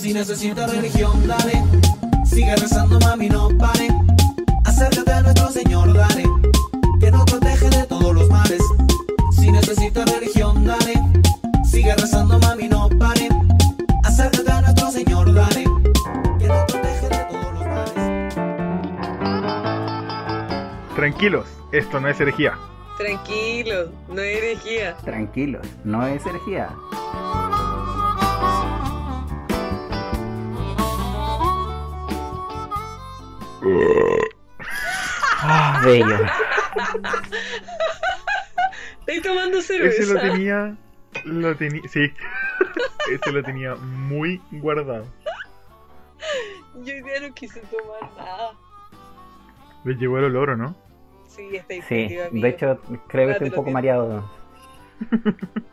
Si necesitas religión, dale. Sigue rezando, mami, no pare. Acércate a nuestro Señor, dale. Que nos protege de todos los males. Si necesitas religión, dale. Sigue rezando, mami, no pare. Acércate a nuestro Señor, dale. Que nos protege de todos los males. Tranquilos, esto no es herejía. Tranquilo, no hay herejía. Tranquilos, no es herejía. Ah, bello. Estoy tomando Ese cerveza. lo tenía. Lo tenía. Sí. Ese lo tenía muy guardado. Yo hoy día no quise tomar nada. Le llegó el olor, ¿o no? Sí, está Sí, amigo. de hecho creo que estoy un poco bien. mareado.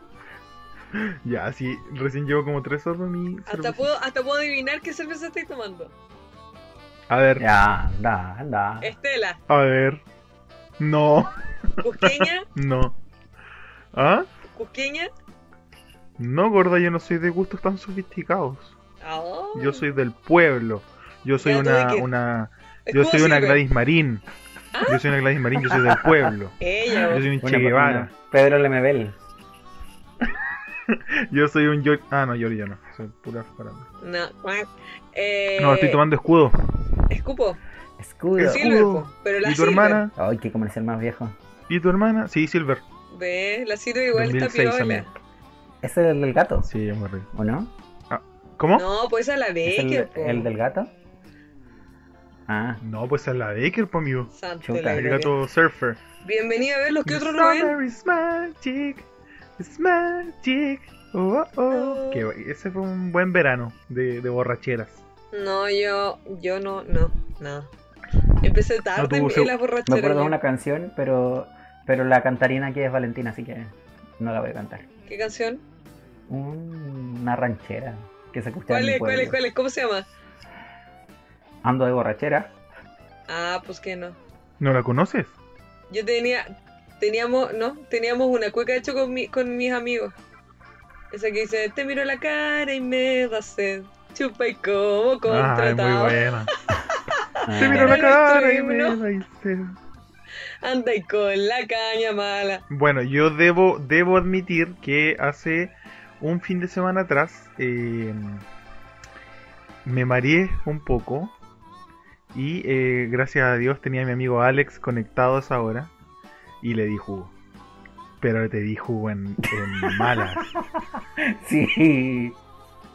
Ya, sí. Recién llevo como tres sorbos mi Hasta cerveza. puedo, hasta puedo adivinar qué cerveza estoy tomando. A ver, Ya, anda, anda. Estela, a ver. No, cusqueña, no. ¿Ah? cusqueña. No, gorda, yo no soy de gustos tan sofisticados. Ah, Yo soy del pueblo. Yo soy Ya, ¿tú de una, una. ¿Es Yo soy una? Gladys Marín. Yo soy una Gladys Marín, yo soy del pueblo. Ella, Yo soy un Che Guevara. Pedro Lemebel. Yo soy un Yor... Ah, no, ya no. Soy pura farándula. no. Eh, No, estoy tomando escudo. Escupo. Escudo. Silver, po, pero la ¿Y tu Silver. hermana? Ay, qué comercial más viejo. ¿Y tu hermana? Sí, Silver. Ve, la Silver igual 2006 está piola. también. ¿Ese es el del gato? Sí, es muy rico. ¿O no? ¿Cómo? No, pues a la ¿Es el, Becker, po. el del gato? Ah, No, pues es la Baker, po, amigo. Chuta, El gato surfer. Bienvenido a ver los que otros no ven. summer is magic. It's magic. Oh, oh. Oh. Qué bu- ese fue un buen verano de, de borracheras. No, yo, yo no, no, no. Empecé tarde en, la me borrachera. acuerdo de una canción, pero pero la cantarina aquí es Valentina, así que no la voy a cantar. ¿Qué canción? Un- Una ranchera que se escucha ¿Cuál es, cuál es, cuál es? ¿Cómo se llama? Ando de borrachera. Ah, pues que no. ¿No la conoces? Yo tenía, teníamos, no, teníamos una cueca hecho con, mi, con mis amigos. Esa que dice, te miro la cara y me da sed. Chupa y como Ah, es muy contratado. buena. Ah, Te miro la cara y me. Anda y con la caña mala. Bueno, yo debo, debo admitir que hace un fin de semana atrás eh, me mareé un poco y eh, gracias a Dios tenía a mi amigo Alex conectado a esa hora y le di jugo. Pero te di jugo en, en malas. Sí.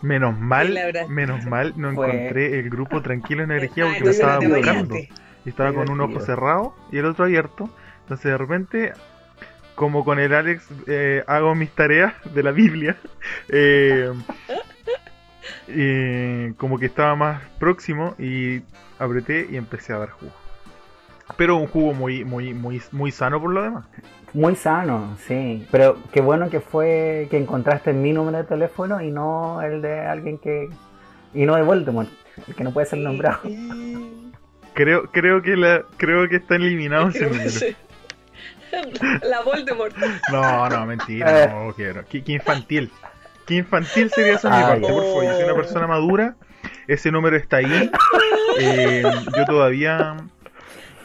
Menos mal, menos mal no Fue- encontré el grupo Tranquilo en Energía porque me estaba buscando. Y estaba con un ojo cerrado y el otro abierto. Entonces de repente, como con el Alex eh, hago mis tareas de la Biblia, eh, eh, como que estaba más próximo y apreté y empecé a dar jugo. Pero un jugo muy, muy, muy, muy sano por lo demás. Muy sano, sí. Pero qué bueno que fue que encontraste mi número de teléfono y no el de alguien que. Y no de Voldemort, el que no puede ser nombrado. Creo, creo que la, creo que está eliminado ese número. sí. La Voldemort. No, no, mentira, no quiero. Qué, qué infantil. Qué infantil sería eso de mi Ah, parte, por favor. Yo soy una persona madura. Ese número está ahí. Eh, yo todavía.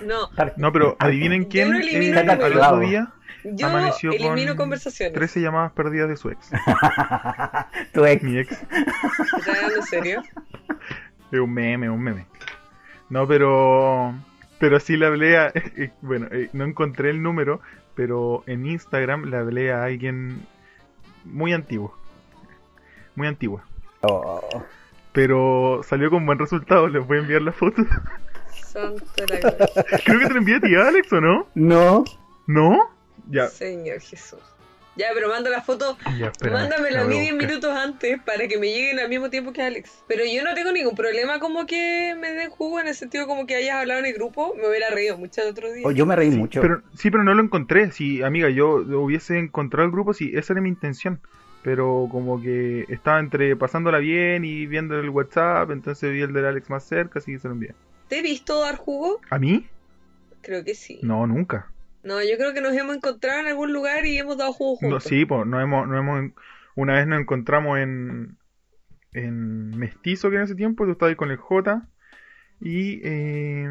No, No, pero adivinen quién no al números. otro día yo Amaneció elimino con conversaciones. 13 llamadas perdidas de su ex. tu ex. Mi ex. ¿Estás hablando en serio? Es un meme, un meme. No, pero. Pero sí le hablé a. Bueno, eh, no encontré el número, pero en Instagram le hablé a alguien muy antiguo. Muy antigua. Oh, Pero salió con buen resultado, les voy a enviar la foto. Santo la gloria. Creo que te la envié a ti, Alex, ¿o no? No. ¿No? Ya, Señor Jesús. Ya, pero manda la foto. ya, espera. Mándamela a mí voy 10 buscar. minutos antes para que me lleguen al mismo tiempo que Alex. Pero yo no tengo ningún problema como que me den jugo en el sentido como que hayas hablado en el grupo. Me hubiera reído mucho el otro día. Oh, yo me reí mucho. Pero, sí, pero no lo encontré. Sí, amiga, yo hubiese encontrado el grupo, sí, esa era mi intención. Pero como que estaba entre pasándola bien y viendo el WhatsApp, entonces vi el del Alex más cerca, así que se lo envié. ¿Te he visto dar jugo? ¿A mí? Creo que sí. No, nunca. No, yo creo que nos hemos encontrado en algún lugar y hemos dado jugo No, juntos. sí, pues, no hemos, no hemos, una vez nos encontramos en, en Mestizo, que en ese tiempo tú estabas con el J. Y eh,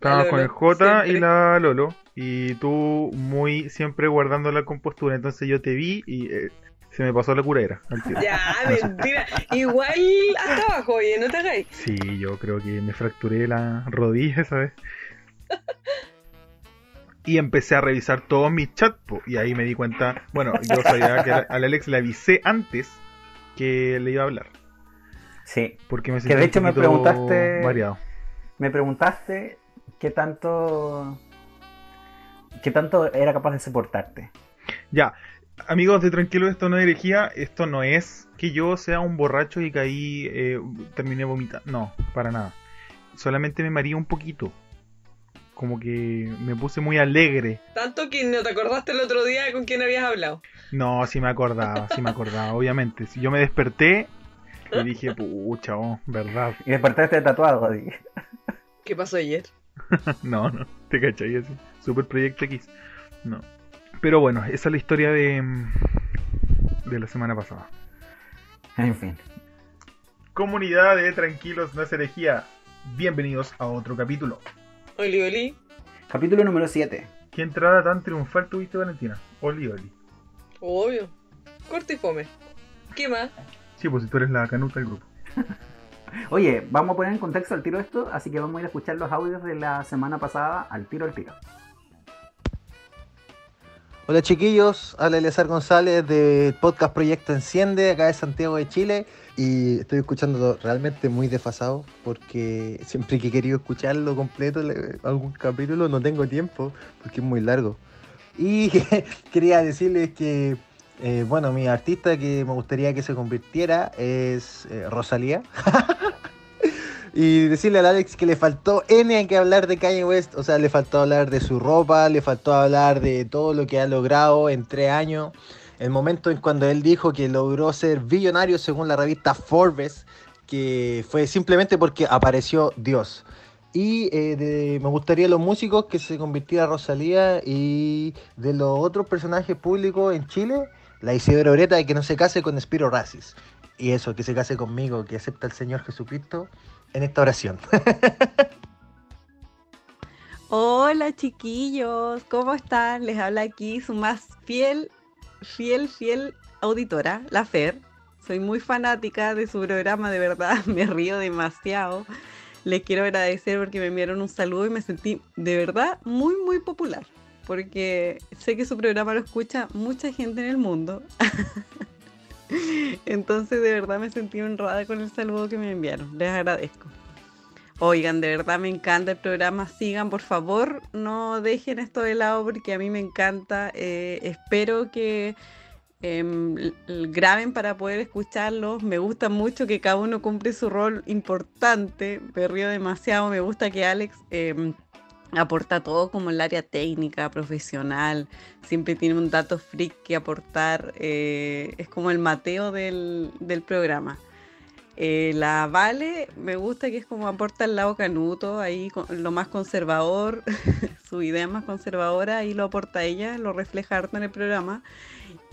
con el J y la Lolo. Y tú muy siempre guardando la compostura. Entonces yo te vi y eh, se me pasó la curadera al tiro. Ya, mentira. Igual hasta abajo, oye, no te hagáis. Sí, yo creo que me fracturé la rodilla esa vez. Y empecé a revisar todos mis chats, po, y ahí me di cuenta, bueno, yo sabía que al Alex le avisé antes que le iba a hablar, Sí. porque me Que sentí de un hecho me preguntaste- variado. Me preguntaste qué tanto. qué tanto era capaz de soportarte. Ya, amigos de Tranquilo, esto no es herejía, esto no es que yo sea un borracho y caí, eh, terminé vomitando, no, para nada. Solamente me mareé un poquito, como que me puse muy alegre. Tanto que no te acordaste el otro día con quién habías hablado. No, sí me acordaba, sí me acordaba, obviamente. Si yo me desperté y dije, pucha, oh, verdad. Y despertaste tatuado. así. ¿Qué pasó ayer? No, no, te cachai así. Super Proyecto X. No. Pero bueno, esa es la historia de, de la semana pasada. En fin. Comunidad de Tranquilos No es herejía. Bienvenidos a otro capítulo. Oli, oli. Capítulo número 7. ¿Qué entrada tan triunfal tuviste, Valentina? Oli, Oli. Obvio. Corto y fome. ¿Qué más? Sí, pues si tú eres la canuta del grupo. Oye, vamos a poner en contexto al tiro esto, así que vamos a ir a escuchar los audios de la semana pasada al tiro al tiro. Hola chiquillos, habla Eleazar González del podcast Proyecto Enciende, acá de Santiago de Chile. Y estoy escuchando realmente muy desfasado porque siempre que he querido escucharlo completo, le- algún capítulo, no tengo tiempo porque es muy largo. Y quería decirles que, eh, bueno, mi artista que me gustaría que se convirtiera es eh, Rosalía. Y decirle al Alex que le faltó N en que hablar de Kanye West. O sea, le faltó hablar de su ropa, le faltó hablar de todo lo que ha logrado en tres años. El momento en cuando él dijo que logró ser billonario según la revista Forbes, que fue simplemente porque apareció Dios. Y eh, de- me gustaría los músicos que se convirtiera Rosalía y de los otros personajes públicos en Chile, la Isidora Oreta y que no se case con Spiro Racis. Y eso, que se case conmigo, que acepta al Señor Jesucristo en esta oración. Hola chiquillos, ¿cómo están? Les habla aquí su más fiel, fiel, fiel auditora, la Fer. Soy muy fanática de su programa, de verdad, me río demasiado. Les quiero agradecer porque me enviaron un saludo y me sentí de verdad muy, muy popular. Porque sé que su programa lo escucha mucha gente en el mundo. Entonces de verdad me sentí honrada con el saludo que me enviaron. Les agradezco. Oigan, de verdad me encanta el programa. Sigan, por favor, no dejen esto de lado porque a mí me encanta. Eh, espero que em, graben para poder escucharlos. Me gusta mucho que cada uno cumple su rol importante. Me río demasiado. Me gusta que Alex em, aporta todo como el área técnica, profesional. Siempre tiene un dato freak que aportar. eh, es como el Mateo del, del programa. Eh, la Vale me gusta que es como aporta el lado canuto, ahí lo más conservador, su idea más conservadora, ahí lo aporta ella, lo refleja harto en el programa.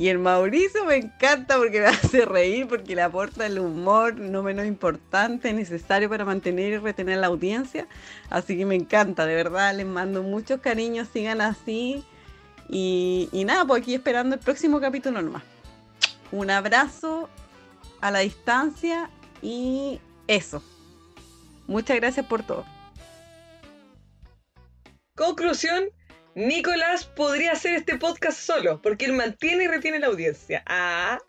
Y el Mauricio me encanta porque me hace reír, porque le aporta el humor no menos importante, necesario para mantener y retener la audiencia. Así que me encanta, de verdad, les mando muchos cariños, sigan así. Y, nada, pues aquí esperando el próximo capítulo nomás. Un abrazo a la distancia y eso. Muchas gracias por todo. Conclusión, Nicolás podría hacer este podcast solo, porque él mantiene y retiene la audiencia. Ah,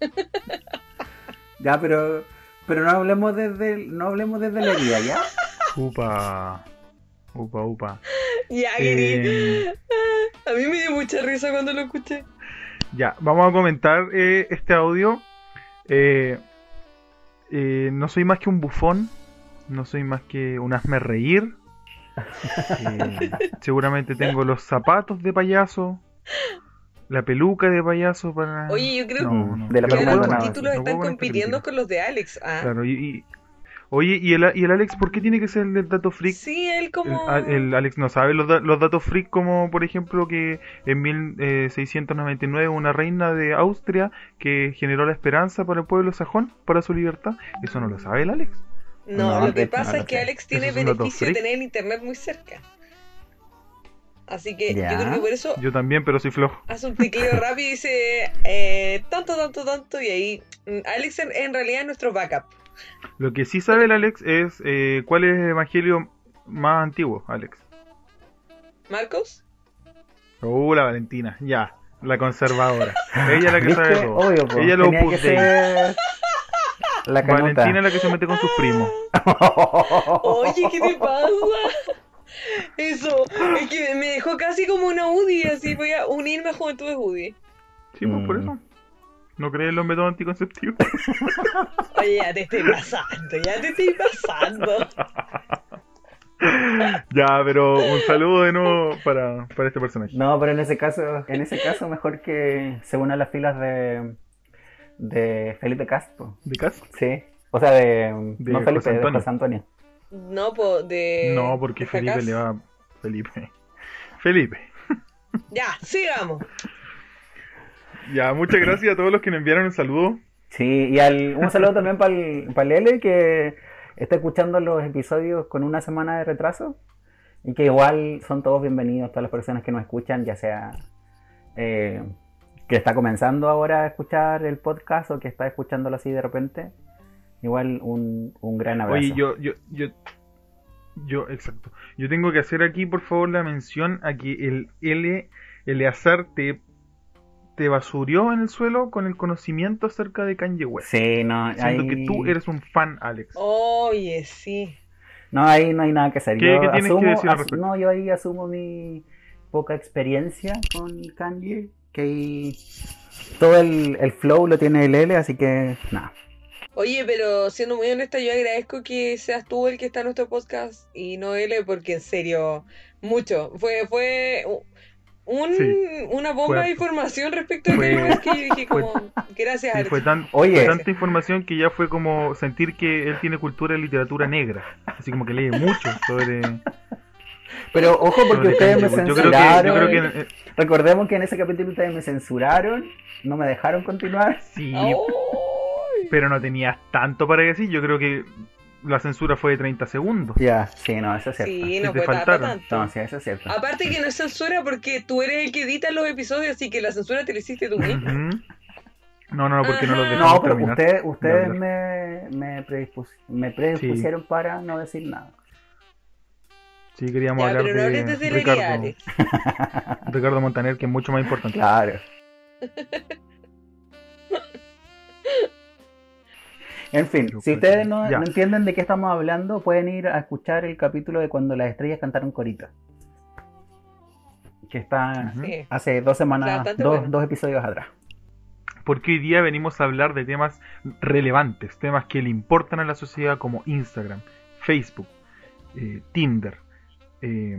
Ya, pero pero no hablemos desde el- no hablemos desde la herida, ¿ya? Upa. Upa, upa. ya, querido. Eh, A mí me dio mucha risa cuando lo escuché. Ya, vamos a comentar eh, este audio. Eh, eh, no soy más que un bufón, no soy más que un hazme reír. Eh, seguramente tengo los zapatos de payaso, la peluca de payaso para... Oye, yo creo No, no, De la yo que más, títulos no están compitiendo con los de Alex. Ah, Claro, y, y- Oye, ¿y el, ¿y el Alex por qué tiene que ser el del dato freak? Sí, él El, como... a- el Alex no sabe los, da- los datos freak como por ejemplo que en 1699 una reina de Austria que generó la esperanza para el pueblo sajón, para su libertad. Eso no lo sabe el Alex. No, No, lo que pasa no es que sé. Alex tiene beneficio de tener el internet muy cerca. Así que Ya. yo creo que por eso Yo también, pero soy flojo. hace un tecleo rápido y dice eh, tanto, tanto, tanto. Y ahí mm, Alex en, en realidad es nuestro backup. Lo que sí sabe el Alex es eh, cuál es el evangelio más antiguo, Alex. ¿Marcos? Uh, la Valentina, ya, la conservadora. Ella es la que ¿Viste? sabe todo. Obvio. Ella lo Dei. ser La canuta. Valentina es la que se mete con sus primos. Oye, ¿qué te pasa? Eso, es que me dejó casi como una UDI, así voy a unirme a Juventudes UDI. Sí, pues por Mm. eso. ¿No crees en los métodos anticonceptivos? Oye, ya te estoy pasando, ya te estoy pasando. ya, pero un saludo de nuevo para, para este personaje. No, pero en ese caso, en ese caso mejor que se una a las filas de, de Felipe Castro. ¿De casa? Sí. O sea, de, De no Felipe, José de Antonio. José Antonio. No, po, de. no, porque de Felipe le va. Felipe. Felipe. Ya, sigamos. Ya, muchas gracias a todos los que nos enviaron un saludo. Sí, y al, un saludo también para el, Lele que está escuchando los episodios con una semana de retraso y que igual son todos bienvenidos, todas las personas que nos escuchan, ya sea eh, que está comenzando ahora a escuchar el podcast o que está escuchándolo así de repente. Igual un, un gran abrazo. Oye, yo, yo, yo, yo, exacto. Yo tengo que hacer aquí, por favor, la mención a que el L, Eleazar te, te basurió en el suelo con el conocimiento acerca de Kanye West. Sí, no, Siento ahí, que tú eres un fan, Alex. Oye, sí. no, ahí no hay nada que hacer. ¿Qué- yo qué tienes que asumo, decir no, yo ahí asumo mi poca experiencia con Kanye, que ahí todo el, el flow lo tiene el L, así que nada. Oye, pero siendo muy honesta, yo agradezco que seas tú el que está en nuestro podcast y no él, porque en serio, mucho. Fue, fue un, Sí, una bomba fue de información respecto a Fue- West que yo dije fue- como, gracias Sí, fue, tan, Oye. fue tanta información que ya fue como sentir que él tiene cultura y literatura negra. Así como que lee mucho sobre. Pero ojo porque sobre ustedes me West. Yo creo que, censuraron. yo creo que Recordemos que en ese capítulo ustedes me censuraron, no me dejaron continuar. sí, pero no tenías tanto para decir. Yo creo que la censura fue de 30 segundos. Ya, sí, no, eso es cierto. Sí, no te fue tanto. No, sí, eso es cierto. Aparte que no es censura porque tú eres el que edita los episodios, así que la censura te la hiciste tú mismo. No, no, no, porque no los dejamos No, pero ustedes, ustedes me, me, predispus- me predispusieron para no decir nada. Sí, queríamos Ya, hablar pero no de Ricardo, Montaner, que es mucho más importante. Claro. En fin, Yo si ustedes no, entienden de qué estamos hablando, pueden ir a escuchar el capítulo de cuando las estrellas cantaron corita. Que está. Sí. hace dos semanas, Bastante dos, bueno. dos episodios atrás. Porque hoy día venimos a hablar de temas relevantes, temas que le importan a la sociedad como Instagram, Facebook, eh, Tinder, eh,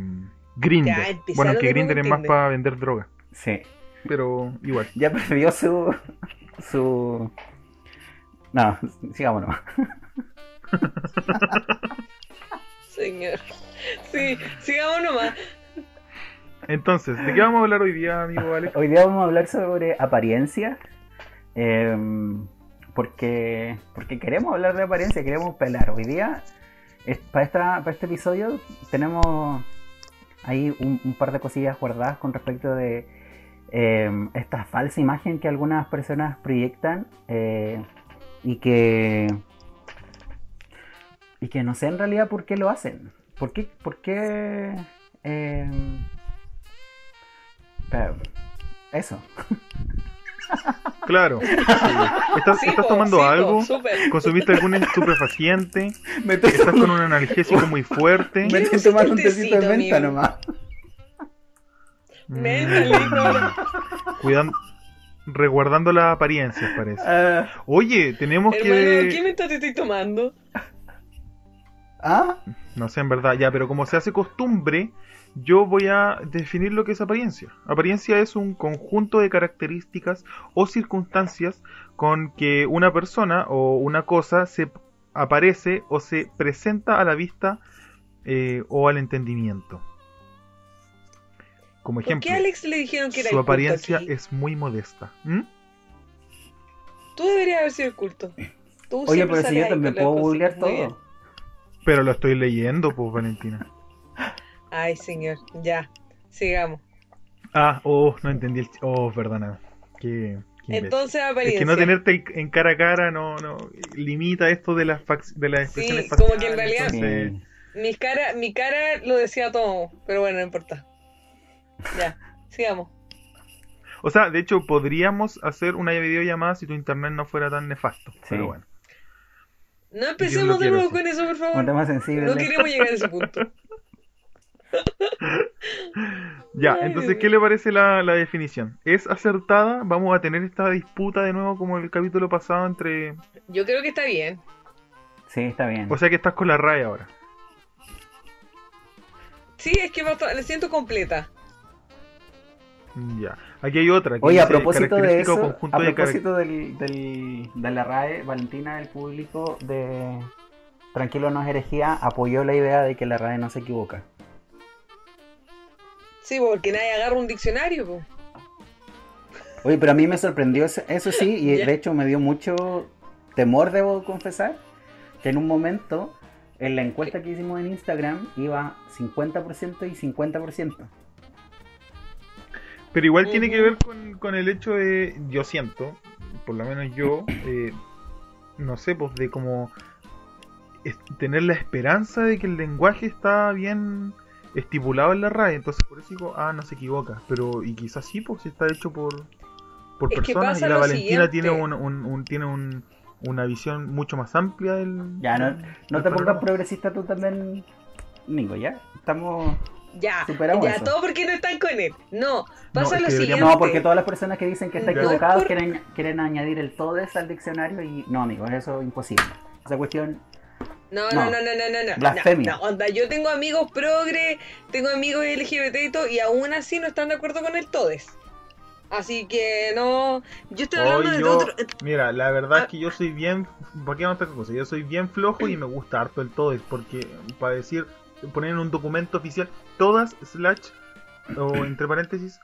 Grindr. Ya, empezaron Bueno, que Grindr es más para vender droga, Sí. pero igual. Ya perdió su. su. No, sigámonos. Señor. Sí, sigamos nomás. Entonces, ¿de qué vamos a hablar hoy día, amigo Alex? Hoy día vamos a hablar sobre apariencia. eh, porque, porque queremos hablar de apariencia, queremos pelar. Hoy día, para, esta, para este episodio, tenemos ahí un, par de cosillas guardadas con respecto de eh, esta falsa imagen que algunas personas proyectan eh, y que. y que no sé en realidad por qué lo hacen. ¿Por qué? Por qué pero, eso. Claro. sí. ¿Estás, Sí, estás po, tomando sí, algo? ¿Consumiste algún estupefaciente? Me estoy, ¿Estás con un analgésico muy fuerte? me estoy tomando un tecito de menta amigo. nomás. Menta. Cuidando, resguardando las apariencias, parece. Ah, Oye, tenemos Hermano, ¿qué que... menta te estoy tomando? ¿Ah? No sé, en verdad, ya, pero como se hace costumbre, yo voy a definir lo que es apariencia. Apariencia es un conjunto de características o circunstancias con que una persona o una cosa se aparece o se presenta a la vista eh, o al entendimiento. Como ¿Por ejemplo, qué a Alex le dijeron que era su el culto apariencia aquí? es muy modesta. ¿Mm? Tú deberías haber sido el culto. Tú Oye, pero si yo también puedo googlear todo. Pero lo estoy leyendo, pues, Valentina. Ay, señor. Ya. Sigamos. Ah, oh, no entendí el... Oh, perdóname. Qué. Entonces, Es apariencia. que no tenerte en cara a cara no, no limita esto de las, fac- de las Sí, expresiones como que en faciales, realidad- entonces- Sí. Mi cara, mi cara lo decía todo, pero bueno, no importa. Ya, sigamos. O sea, de hecho, podríamos hacer una videollamada si tu internet no fuera tan nefasto. Pero bueno. No empecemos de nuevo con eso, por Un favor. tema sensible. No queremos llegar a ese punto. Ya, Ay, entonces, ¿qué le parece la, la definición? ¿Es acertada? ¿Vamos a tener esta disputa de nuevo como el capítulo pasado entre... Yo creo que está bien. Sí, está bien. O sea que estás con la RAE ahora. Sí, es que la siento completa. Ya. Aquí hay otra. Oye, a propósito de eso, conjunto a de propósito del, del- de la RAE, Valentina del público de Tranquilo no es herejía apoyó la idea de que la RAE no se equivoca. Sí, porque nadie agarra un diccionario. po. Oye, pero a mí me sorprendió eso, eso sí, y de hecho me dio mucho temor, debo confesar, que en un momento en la encuesta que hicimos en Instagram iba 50% y 50%. Pero igual tiene que ver con, con el hecho de, yo siento, por lo menos yo, eh, no sé, pues de como es- tener la esperanza de que el lenguaje está bien estipulado en la RAE, entonces por eso digo, ah, no se equivoca, pero y quizás sí, pues si está hecho por, por Es personas y la Valentina siguiente. tiene, un, un- un- tiene un- una visión mucho más amplia del... Ya, no, no del te pongas progresista tú también, Nico, ¿ya? Estamos... Ya, Superamos ya, eso. todo porque no están con él. No, pasa es lo que siguiente. No, porque todas las personas que dicen que está No, equivocado por- quieren, quieren añadir el todes al diccionario y no, amigos, eso es imposible. Esa cuestión, No, No. no, no, no, no, no. Blasfemia. No, no, onda, yo tengo amigos progre, tengo amigos LGBT y todo, y aún así no están de acuerdo con el todes. Así que no. Yo estoy hablando Hoy de yo- otro. Mira, la verdad Ah. es que yo soy bien. ¿Para qué vamos a otra cosa? Yo soy bien flojo y me gusta harto el todes. Porque para decir, poner en un documento oficial, todas, slash, o entre paréntesis,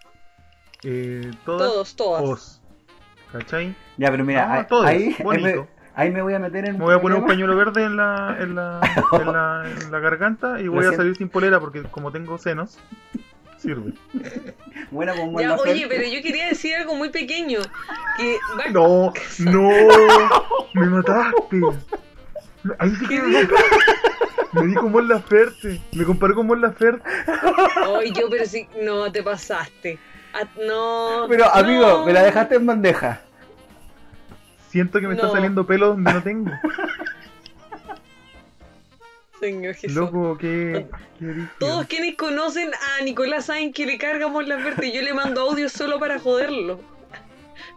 eh, todas, Todos, todas. os. ¿Cachai? ya, pero mira, No, ahí, todes, ahí, ahí bonito. Me, ahí me voy a meter en Me voy a poner un pañuelo verde en la, en la, en la, en la garganta y Lo voy a siento. salir sin polera porque como tengo senos, sirve. Bueno, pues, Ya, buena oye, pero yo quería decir algo muy pequeño. Que No, no, me mataste. Ahí sí que ¿Qué me mataste. Me di como en la Ferte. Me comparó con Mon Laferte. Ay, yo, pero sí, no, te pasaste. Ah, no. Pero, amigo, no. me la dejaste en bandeja. Siento que me está saliendo pelo donde no tengo. Señor Jesús. Loco, qué. Todos quienes conocen a Nicolás saben que le cargamos la verde y yo le mando audio solo para joderlo.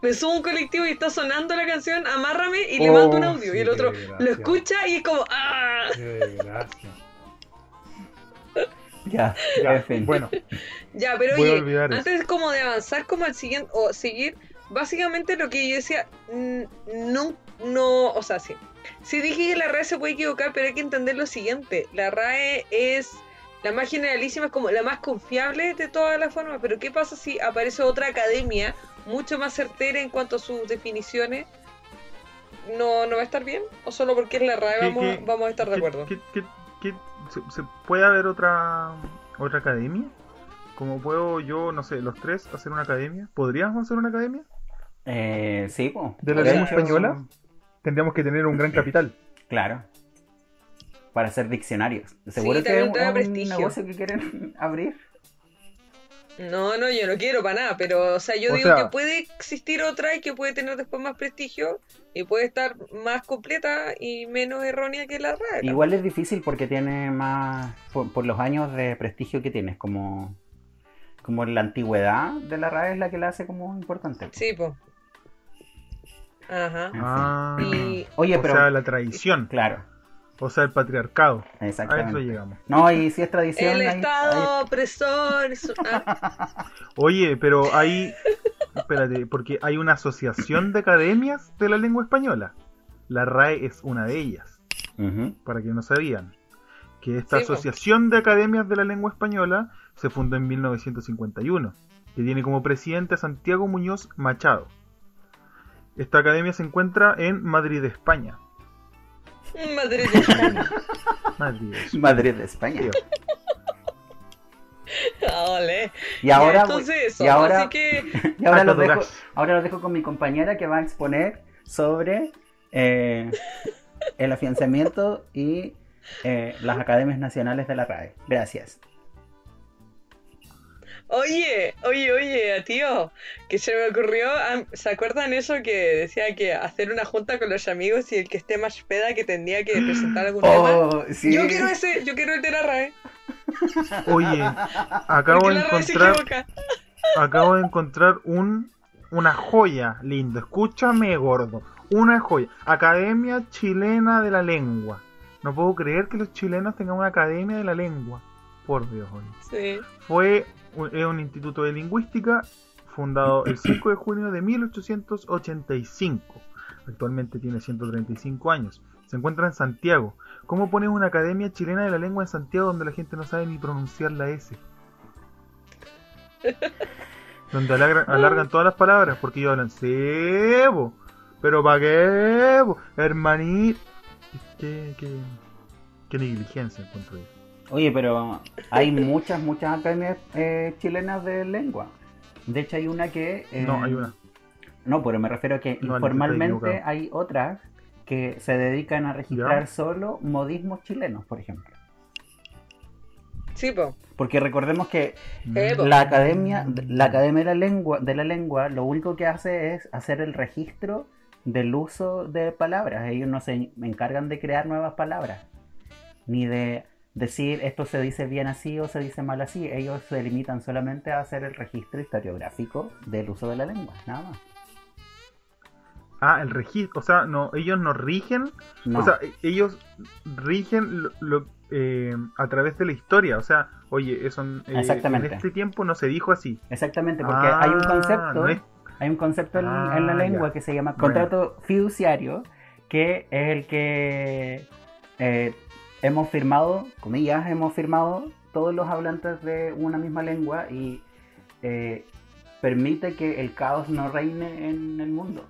Me subo a un colectivo y está sonando la canción Amárrame y le Oh, mando un audio. sí, y el otro lo escucha y es como ¡Ah! Qué desgracia. Ya, Ya, en fin. Bueno, Ya, pero oye, antes como de avanzar como al siguiente, o seguir, básicamente lo que yo decía, mm, no, no, o sea, sí. Sí dije que la RAE se puede equivocar, pero hay que entender lo siguiente. La RAE es la más generalísima, es como la más confiable de todas las formas, pero ¿qué pasa si aparece otra academia mucho más certera en cuanto a sus definiciones? ¿No, no va a estar bien? ¿O solo porque es la RAE ¿Qué- vamos, qué- vamos a estar de ¿qué- acuerdo? qué- se, se puede haber otra otra academia? Como puedo yo, no sé, los tres hacer una academia? ¿Podríamos hacer una academia? Eh, sí, pues. ¿De la lengua española? Tendríamos que tener un gran capital. Claro. Para hacer diccionarios. Seguro Sí, que es un, negocio que quieren abrir. No, no, yo no quiero para nada, pero o sea, yo O digo sea- que puede existir otra y que puede tener después más prestigio y puede estar más completa y menos errónea que la RAE. Igual es difícil porque tiene más. Por, por los años de prestigio que tienes. Como. Como la antigüedad de la RAE es la que la hace como importante. Sí, pues. Ajá. Ah, Y Oye, o pero. sea, la tradición, Claro, o sea, el patriarcado. A eso exactamente. llegamos. No, y si es tradición. el ahí- Estado opresor. su- ah, Oye, pero hay. Espérate, porque hay una asociación de academias de la lengua española. La RAE es una de ellas. Para quienes no sabían, que esta Sí. Asociación de Academias de la Lengua Española se fundó en 1951, que tiene como presidente a Santiago Muñoz Machado. Esta academia se encuentra en Madrid, España. Madrid de España. Madrid, España. Madrid de España. Ah, ole. Y ahora, Ya, entonces eso, y ahora, así que y ahora Alto los dejo, ahora los dejo con mi compañera que va a exponer sobre eh, el afianzamiento y eh, las academias nacionales de la RAE. Gracias. Oye, oye, oye, tío, que se me ocurrió, ¿se acuerdan eso que decía que hacer una junta con los amigos y el que esté más peda que tendría que presentar algún tema? Oh, sí. Yo quiero ese, yo quiero el de la RAE. Oye, acabo de encontrar, equivoca. acabo de encontrar un, una joya, lindo. Escúchame, gordo. Una joya. Academia Chilena de la Lengua. No puedo creer que los chilenos tengan una academia de la lengua. Por Dios, oye. Sí. Fue es un instituto de lingüística fundado el 5 de junio de 1885. Actualmente tiene 135 años. Se encuentra en Santiago. ¿Cómo pones una academia chilena de la lengua en Santiago donde la gente no sabe ni pronunciar la S? Donde alargan, alargan todas las palabras porque ellos hablan cebo. Pero pa' qué, hermanito. Qué, qué, qué negligencia encuentro yo. Oye, pero hay muchas, muchas academias eh, chilenas de lengua. De hecho, hay una que. eh, No, hay una. No, pero me refiero a que No, informalmente hay otras que se dedican a registrar Ya. solo modismos chilenos, por ejemplo. Sí, po. Porque recordemos que Eh, la academia, la academia de la lengua, de la lengua, lo único que hace es hacer el registro del uso de palabras. Ellos no se encargan de crear nuevas palabras, ni de decir esto se dice bien así o se dice mal así. Ellos se limitan solamente a hacer el registro historiográfico del uso de la lengua, nada más. Ah, el registro. O sea, no, ellos no rigen No. O sea, e- ellos rigen lo, lo- eh, a través de la historia. O sea, oye, eso en, eh, Exactamente. en este tiempo no se dijo así. Exactamente, porque Ah, hay un concepto, no es- hay un concepto en, Ah, en la lengua ya. que se llama Bueno. contrato fiduciario, que es el que eh, hemos firmado, comillas, hemos firmado todos los hablantes de una misma lengua y eh, permite que el caos no reine en el mundo.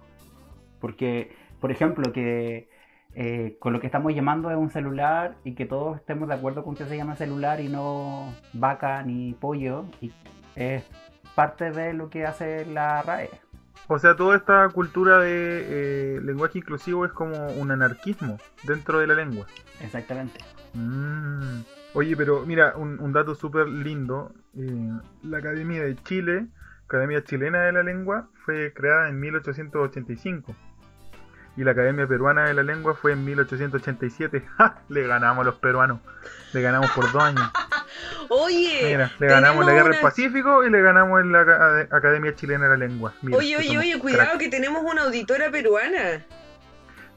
Porque, por ejemplo, que eh, con lo que estamos llamando es un celular y que todos estemos de acuerdo con que se llama celular y no vaca ni pollo, es parte de lo que hace la RAE. O sea, toda esta cultura de eh, lenguaje inclusivo es como un anarquismo dentro de la lengua. Exactamente. Mm. Oye, pero mira, un, un dato súper lindo. eh, la Academia de Chile, Academia Chilena de la Lengua, fue creada en 1885. Y la Academia Peruana de la Lengua fue en 1887. ¡Ja! Le ganamos a los peruanos. Le ganamos por dos años. Oye, Mira, le ganamos la Guerra del una- Pacífico y le ganamos en la Aca- Academia Chilena de la Lengua. Mira, Oye, oye, oye, cuidado crack. que tenemos una auditora peruana.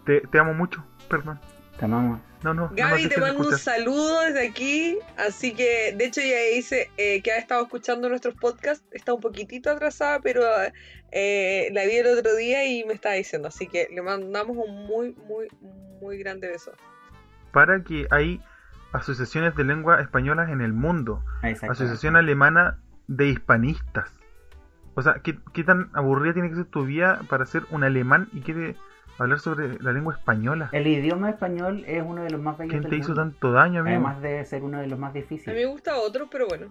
Te, te amo mucho, perdón. Te amamos. No, no. Gaby, te mando un saludo desde aquí. Así que, de hecho, ya dice eh, que ha estado escuchando nuestros podcasts. Está un poquitito atrasada, pero eh, la vi el otro día y me estaba diciendo. Así que le mandamos un muy, muy, muy grande beso. Para que hay asociaciones de lengua españolas en el mundo. Exactamente. Asociación Alemana de Hispanistas. O sea, ¿qué, qué tan aburrida tiene que ser tu vida para ser un alemán y quiere hablar sobre la lengua española? El idioma español es uno de los más bellos ¿Quién del te hizo mundo. tanto daño, amigo? Además de ser uno de los más A mí me difíciles. gusta otro, pero bueno.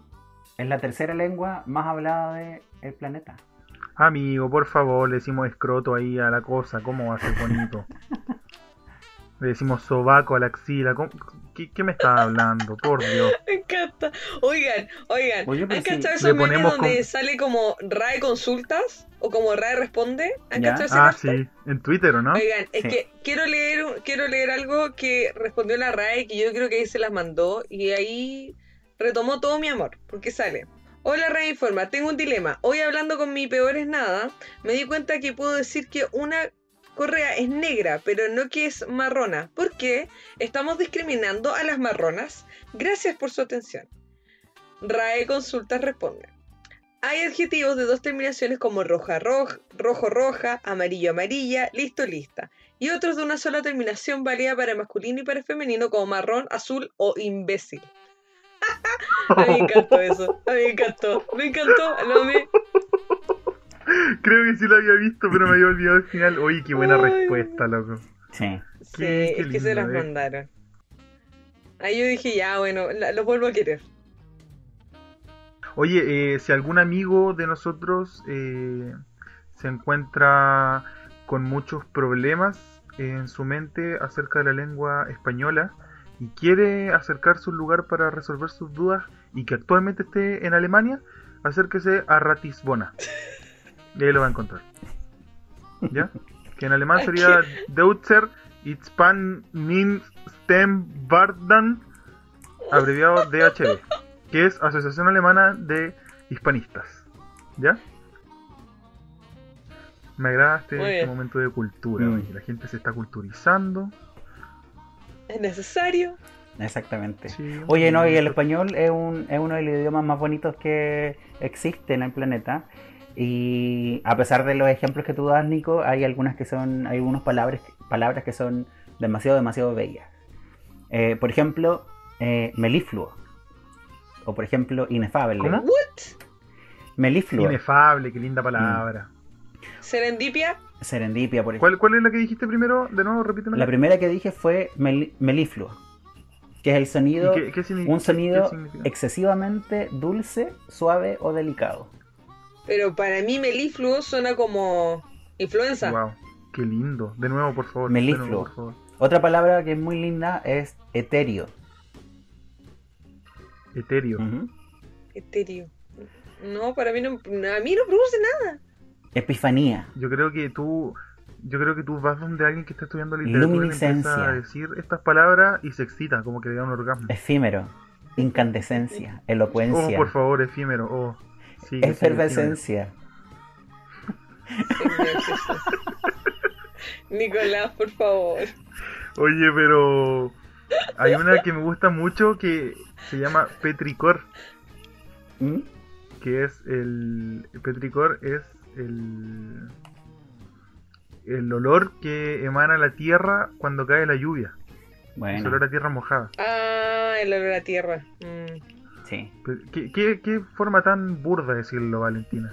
Es la tercera lengua más hablada del planeta. Amigo, por favor, le decimos escroto ahí a la cosa. ¿Cómo va a ser bonito? le decimos sobaco a la axila. ¿cómo- ¿Qué, qué me estás hablando? Por Dios. Me encanta. Oigan, oigan. Oye, ¿Han cachado esos memes donde con- sale como RAE consultas? O como RAE responde. ¿Han Ya. cachado ese Ah, sí. En Twitter, ¿o no? Oigan, es Sí. que quiero leer, quiero leer algo que respondió la RAE, que yo creo que ahí se las mandó, y ahí retomó todo mi amor, porque sale. Hola RAE Informa, tengo un dilema. Hoy hablando con mi peor es nada, me di cuenta que puedo decir que una correa es negra, pero no que es marrona. ¿Por qué? Estamos discriminando a las marronas. Gracias por su atención. RAE Consultas responde. hay adjetivos de dos terminaciones como roja roja, rojo roja, amarillo amarilla, listo lista. Y otros de una sola terminación válida para masculino y para femenino como marrón, azul o imbécil. a mí me encantó eso. A mí me encantó. Me encantó. Lo amé. Creo que sí lo había visto, pero me había olvidado el final. Oye, qué buena Ay. respuesta, loco. Sí. Sí, Qué- qué es que se las eh. mandaron. Ahí yo dije, ya, bueno, la- los vuelvo a querer. Oye, eh, si algún amigo de nosotros eh, se encuentra con muchos problemas en su mente acerca de la lengua española y quiere acercarse a un lugar para resolver sus dudas y que actualmente esté en Alemania, acérquese a Ratisbona. Y ahí lo va a encontrar. ¿Ya? Que en alemán sería Deutzer Itzpan Bardan, abreviado DHB que es Asociación Alemana de Hispanistas. ¿Ya? Me agrada este, este momento de cultura, Mm. la gente se está culturizando. ¿Es necesario? Exactamente. Sí, Oye, no, y el español es, un, es uno de los idiomas más bonitos que existe en el planeta. Y a pesar de los ejemplos que tú das, Nico, hay algunas que son, hay algunas palabras, palabras que son demasiado, demasiado bellas. Eh, por ejemplo, eh, melifluo. O por ejemplo, inefable. ¿Cómo? ¿What? Melifluo. Inefable, qué linda palabra. ¿Serendipia? Serendipia, por ejemplo. ¿Cuál, ¿Cuál es la que dijiste primero? De nuevo, repíteme. La primera que dije fue mel- melifluo. Que es el sonido, qué, qué un sonido excesivamente dulce, suave o delicado. Pero para mí melifluo suena como influenza. Wow, qué lindo. De nuevo, por favor. Melifluo. Nuevo, por favor. Otra palabra que es muy linda es etéreo. Etéreo. Etéreo. No, para mí no, a mí no produce nada. Epifanía. Yo creo que tú, yo creo que tú vas donde alguien que está estudiando literatura y empieza a decir estas palabras y se excita, como que le da un orgasmo. Efímero. Incandescencia. Oh, Elocuencia. por favor, efímero. Oh, sí. Efervescencia. Nicolás, por favor. Oye, pero hay una que me gusta mucho que se llama petricor, ¿Mm? que es el petricor es el el olor que emana la tierra cuando cae la lluvia. Es Bueno, olor a tierra mojada. Ah, el olor a tierra. Mm. Sí. ¿Qué, qué, qué forma tan burda de decirlo, Valentina?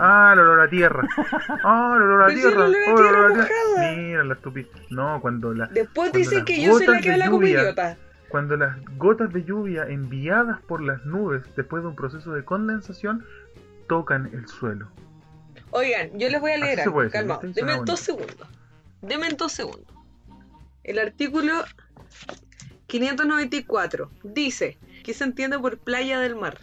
Ah, el olor a tierra. Ah, el olor a tierra. Oh, el olor a. Mira la estupidez. No, cuando la Después Cuando dicen que yo soy la que habla como idiota. Cuando las gotas de lluvia enviadas por las nubes después de un proceso de condensación tocan el suelo. Oigan, yo les voy a leer decir, Calma, denme dos segundos. Denme dos segundos. El artículo 594 dice que se entiende por playa del mar.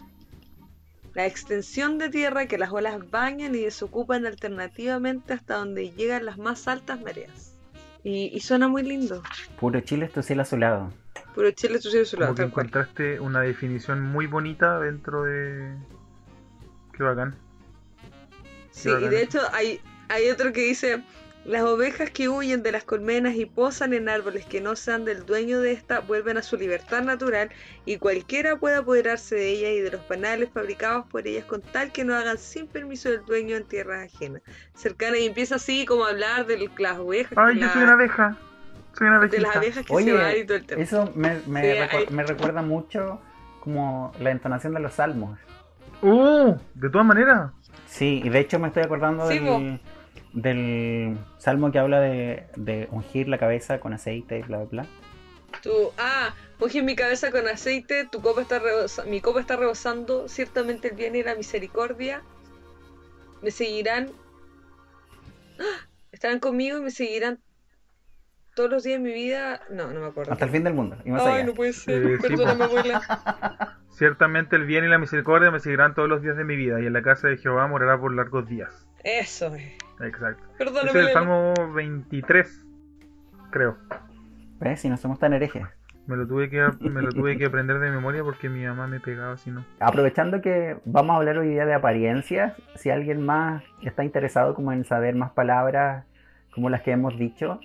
La extensión de tierra que las olas bañan y desocupan alternativamente hasta donde llegan las más altas mareas. Y, y suena muy lindo. Puro Chile es tu cielo azulado. Puro Chile, tu cielo, su lado, Como que cual. encontraste una definición muy bonita dentro de... Qué bacán. Sí, bacán y de eso. hecho hay, hay otro que dice, las ovejas que huyen de las colmenas y posan en árboles que no sean del dueño de esta vuelven a su libertad natural y cualquiera puede apoderarse de ellas y de los panales fabricados por ellas con tal que no hagan sin permiso del dueño en tierras ajenas. Cercana y empieza así como a hablar de las ovejas, Ay, yo la- soy una abeja. Soy una de abejita. las abejas que Oye, se van y todo el tema. Eso me, me, Sí, recu- hay- me recuerda mucho como la entonación de los salmos. ¡Uh! De todas maneras. Sí, y de hecho me estoy acordando Sí, del, del salmo que habla de, de ungir la cabeza con aceite y bla, bla, bla. Tú, ah, unge mi cabeza con aceite, tu copa está rebosa- mi copa está rebosando, ciertamente el bien y la misericordia me seguirán, ¡Ah! estarán conmigo y me seguirán todos los días de mi vida. No, no me acuerdo. Hasta el fin del mundo. Y más Ay, allá. no puede ser, Eh, sí, perdóname, po. abuela. Ciertamente el bien y la misericordia me seguirán todos los días de mi vida y en la casa de Jehová morará por largos días. Eso es. Exacto. Perdóname, es el. Salmo 23, creo. ¿Ves? Si no somos tan herejes. Me lo tuve que me lo tuve que aprender de memoria porque mi mamá me pegaba si no. Aprovechando que vamos a hablar hoy día de apariencias, si alguien más está interesado como en saber más palabras como las que hemos dicho,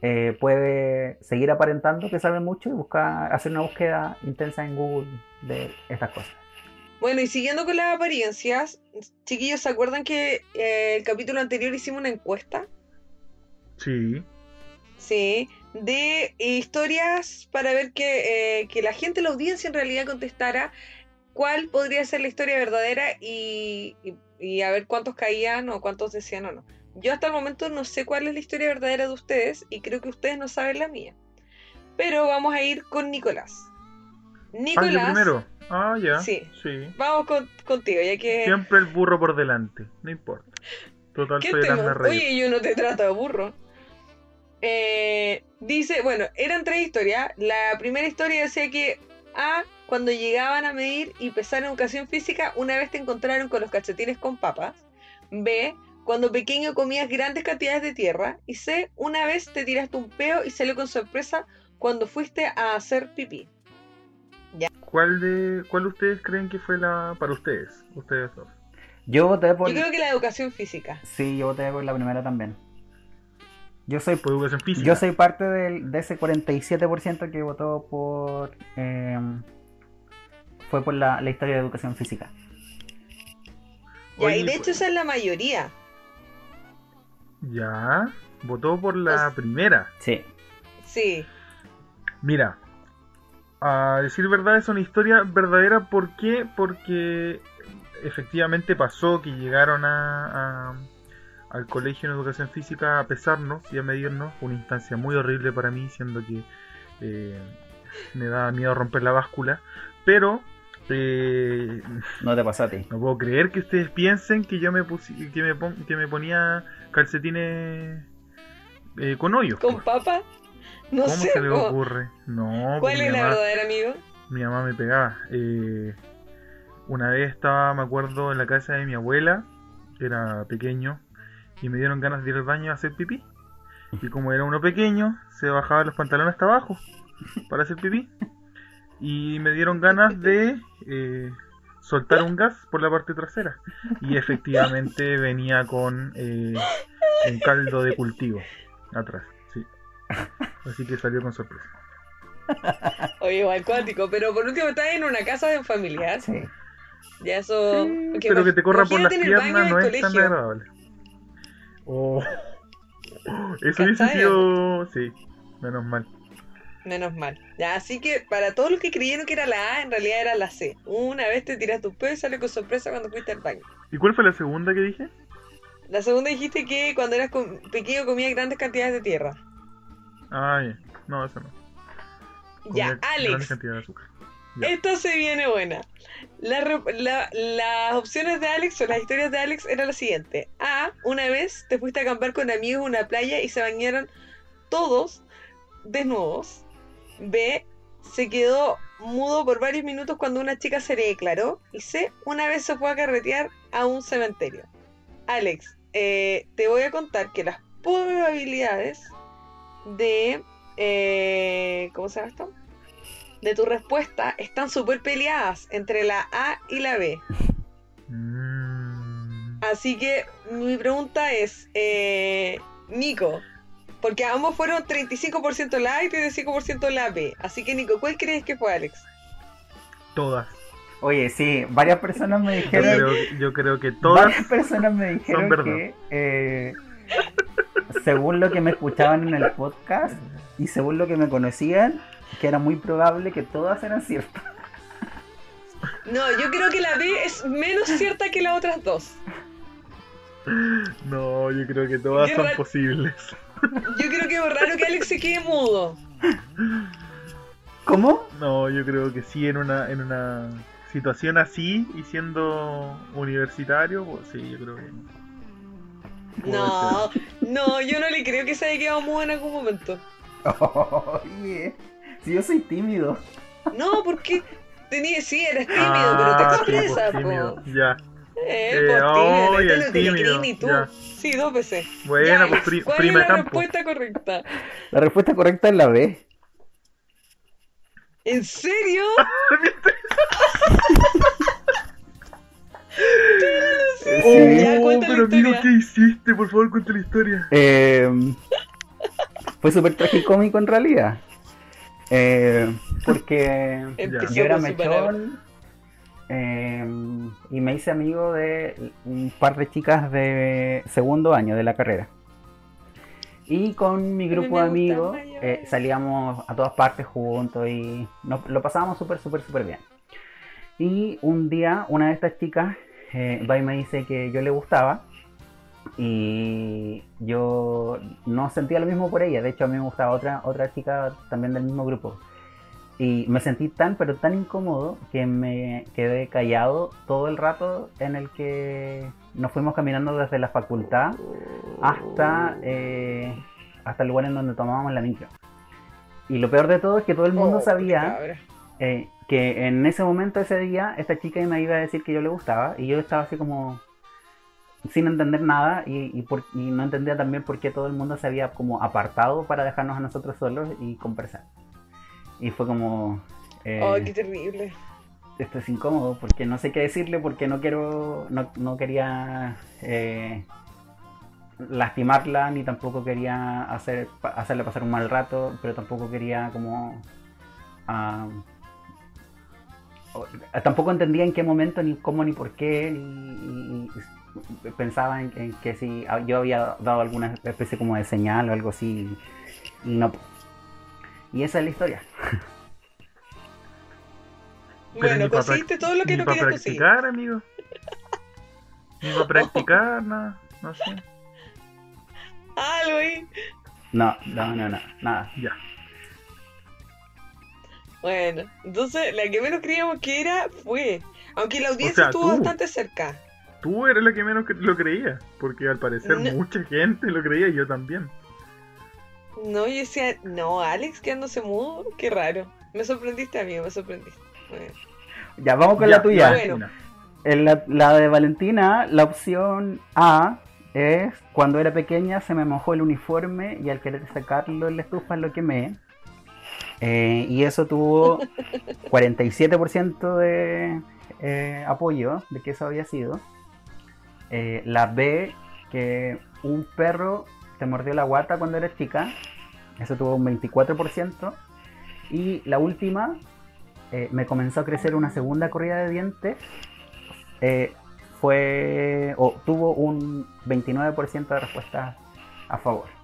eh, puede seguir aparentando que sabe mucho y buscar hacer una búsqueda intensa en Google de estas cosas. Bueno, y siguiendo con las apariencias, chiquillos, ¿se acuerdan que eh, el capítulo anterior hicimos una encuesta? Sí. Sí, de historias para ver que, eh, que la gente, la audiencia en realidad contestara cuál podría ser la historia verdadera y, y- y a ver cuántos caían o cuántos decían o no. Yo hasta el momento no sé cuál es la historia verdadera de ustedes y creo que ustedes no saben la mía. Pero vamos a ir con Nicolás. Ah, Nicolás, primero. Ah, ya. Sí. Sí. vamos con- contigo, ya que... Siempre el burro por delante. No importa. Total, ¿Qué soy reír. Oye, yo no te trato de burro. Eh, dice, bueno, eran tres historias. La primera historia decía que A, cuando llegaban a medir y pesar en educación física, una vez te encontraron con los calcetines con papas. B, cuando pequeño comías grandes cantidades de tierra. Y C, una vez te tiraste un peo y salió con sorpresa cuando fuiste a hacer pipí. ¿Cuál de cuál ustedes creen que fue la para ustedes? Ustedes dos. Yo voté por. Yo creo que la educación física. Sí, yo voté por la primera también. Yo soy, Por educación física. yo soy parte del- de ese 47% que votó por. eh, fue por la, la historia de educación física. Ya, Oye, y de pues- hecho esa es la mayoría. Ya. Votó por la Pues- primera. Sí. Sí. Mira, a decir verdad es una historia verdadera. ¿Por qué? Porque efectivamente pasó que llegaron a, a- al colegio en educación física a pesarnos y a medirnos. Una instancia muy horrible para mí, siendo que eh, me da miedo romper la báscula. Pero eh, No te ti. no puedo creer que ustedes piensen que yo me, pusi- que me, pon- que me ponía calcetines eh, con hoyos. ¿Con pues. papa? No ¿Cómo sé. se le ocurre? No, ¿Cuál pues es mi la mamá- verdadera, amigo? mi mamá me pegaba. Eh, una vez estaba, me acuerdo, en la casa de mi abuela, era pequeño, y me dieron ganas de ir al baño a hacer pipí. Y como era uno pequeño, se bajaba los pantalones hasta abajo para hacer pipí. Y me dieron ganas de eh, soltar un gas por la parte trasera. Y efectivamente venía con eh, un caldo de cultivo atrás. Sí. Así que salió con sorpresa. Oye, igual cuático, pero por último estás en una casa de un familiar. Sí. Ya eso. Sí, pero que te corra por las piernas no es tan agradable. Oh. Eso hubiese sido. Sí, menos mal. Menos mal. Ya, así que para todos los que creyeron que era la A, en realidad era la C. Una vez te tiraste un pedo y salió con sorpresa cuando fuiste al baño. ¿Y cuál fue la segunda que dije? La segunda dijiste que cuando eras pequeño comías grandes cantidades de tierra. Ay, no, eso no. Ya, Comía Alex, cantidades de azúcar. Ya. Esto se viene buena. La re- la- las opciones de Alex o las historias de Alex eran las siguientes. A, una vez te fuiste a acampar con amigos en una playa y se bañaron todos desnudos. B, se quedó mudo por varios minutos cuando una chica se le declaró. Y C, una vez se fue a carretear a un cementerio. Alex, eh, te voy a contar que las probabilidades de... eh, ¿Cómo se llama esto? de tu respuesta están súper peleadas entre la A y la B. Mm, Así que mi pregunta es, eh, Nico, porque ambos fueron 35% la A y 35% la B. Así que Nico, ¿cuál crees que fue Alex? todas. Oye, sí, varias personas me Yo dijeron. creo, yo creo que todas. Varias personas me dijeron que, eh, según lo que me escuchaban en el podcast y según lo que me conocían, que era muy probable que todas eran ciertas. No, yo creo que la B es menos cierta que las otras dos. No, yo creo que todas Qué son ra- posibles. Yo creo que es raro que Alex se quede mudo. ¿Cómo? No, yo creo que sí, en una, en una situación así y siendo universitario, pues sí, yo creo que. No, no, yo no le creo que se haya quedado mudo en algún momento. Oye, si yo soy tímido. No, porque tenía, sí, eres tímido, Ah, pero te pues, expresas, tímido. po. Ya. Eh, Eh, pues tímido, ay, este el tímido, ni tú. ya. Sí, dos veces. Bueno, Ya, pues pri- ¿Cuál prima es la campo. respuesta correcta? La respuesta correcta es la B. ¿En serio? Sí. Ya, Oh, la pero amigo. ¿qué hiciste? Por favor, cuenta la historia. Eh, fue súper tragicómico en realidad. Eh, porque Empezó yo era mechón eh, y me hice amigo de un par de chicas de segundo año de la carrera. Y con mi grupo de amigos eh, salíamos a todas partes juntos y nos, lo pasábamos súper, súper, súper bien. Y un día una de estas chicas eh, me dice que yo le gustaba y yo no sentía lo mismo por ella. De hecho a mí me gustaba otra, otra chica también del mismo grupo. Y me sentí tan, pero tan incómodo que me quedé callado todo el rato en el que nos fuimos caminando desde la facultad hasta, eh, hasta el lugar en donde tomábamos la micro. Y lo peor de todo es que todo el mundo Oh, sabía eh, que en ese momento, ese día, esta chica me iba a decir que yo le gustaba y yo estaba así como sin entender nada y, y por- y no entendía también por qué todo el mundo se había como apartado para dejarnos a nosotros solos y conversar. Y fue como... eh, Oh, qué terrible. esto es incómodo porque no sé qué decirle porque no quiero no, no quería eh, lastimarla ni tampoco quería hacer hacerle pasar un mal rato pero tampoco quería como ah, tampoco entendía en qué momento ni cómo ni por qué ni- y- y pensaba en, en que si yo había dado alguna especie como de señal o algo así y no y esa es la historia Bueno, pa' conseguiste todo lo que no para querías conseguir. practicar, amigo. Ni para practicar, nada. No sé. Algo ahí. no no no no nada Ya. Bueno, entonces la que menos creíamos que era fue. Aunque la audiencia sea, estuvo tú. bastante cerca. Tú eres la que menos lo creía. Porque al parecer No. mucha gente lo creía y yo también. No, yo decía, no, Alex quedándose mudo, qué raro. Me sorprendiste, amigo, me sorprendiste. Bueno. ya vamos con Ya, la tuya Bueno. Valentina. En la, la de Valentina, la opción A es cuando era pequeña se me mojó el uniforme y al querer sacarlo en la estufa lo quemé. Eh, y eso tuvo 47% de eh, apoyo de que eso había sido. Eh, la B, que un perro te mordió la guata cuando eras chica. Eso tuvo un 24%. Y la última, me comenzó a crecer una segunda corrida de dientes fue o tuvo un 29% de respuestas a favor.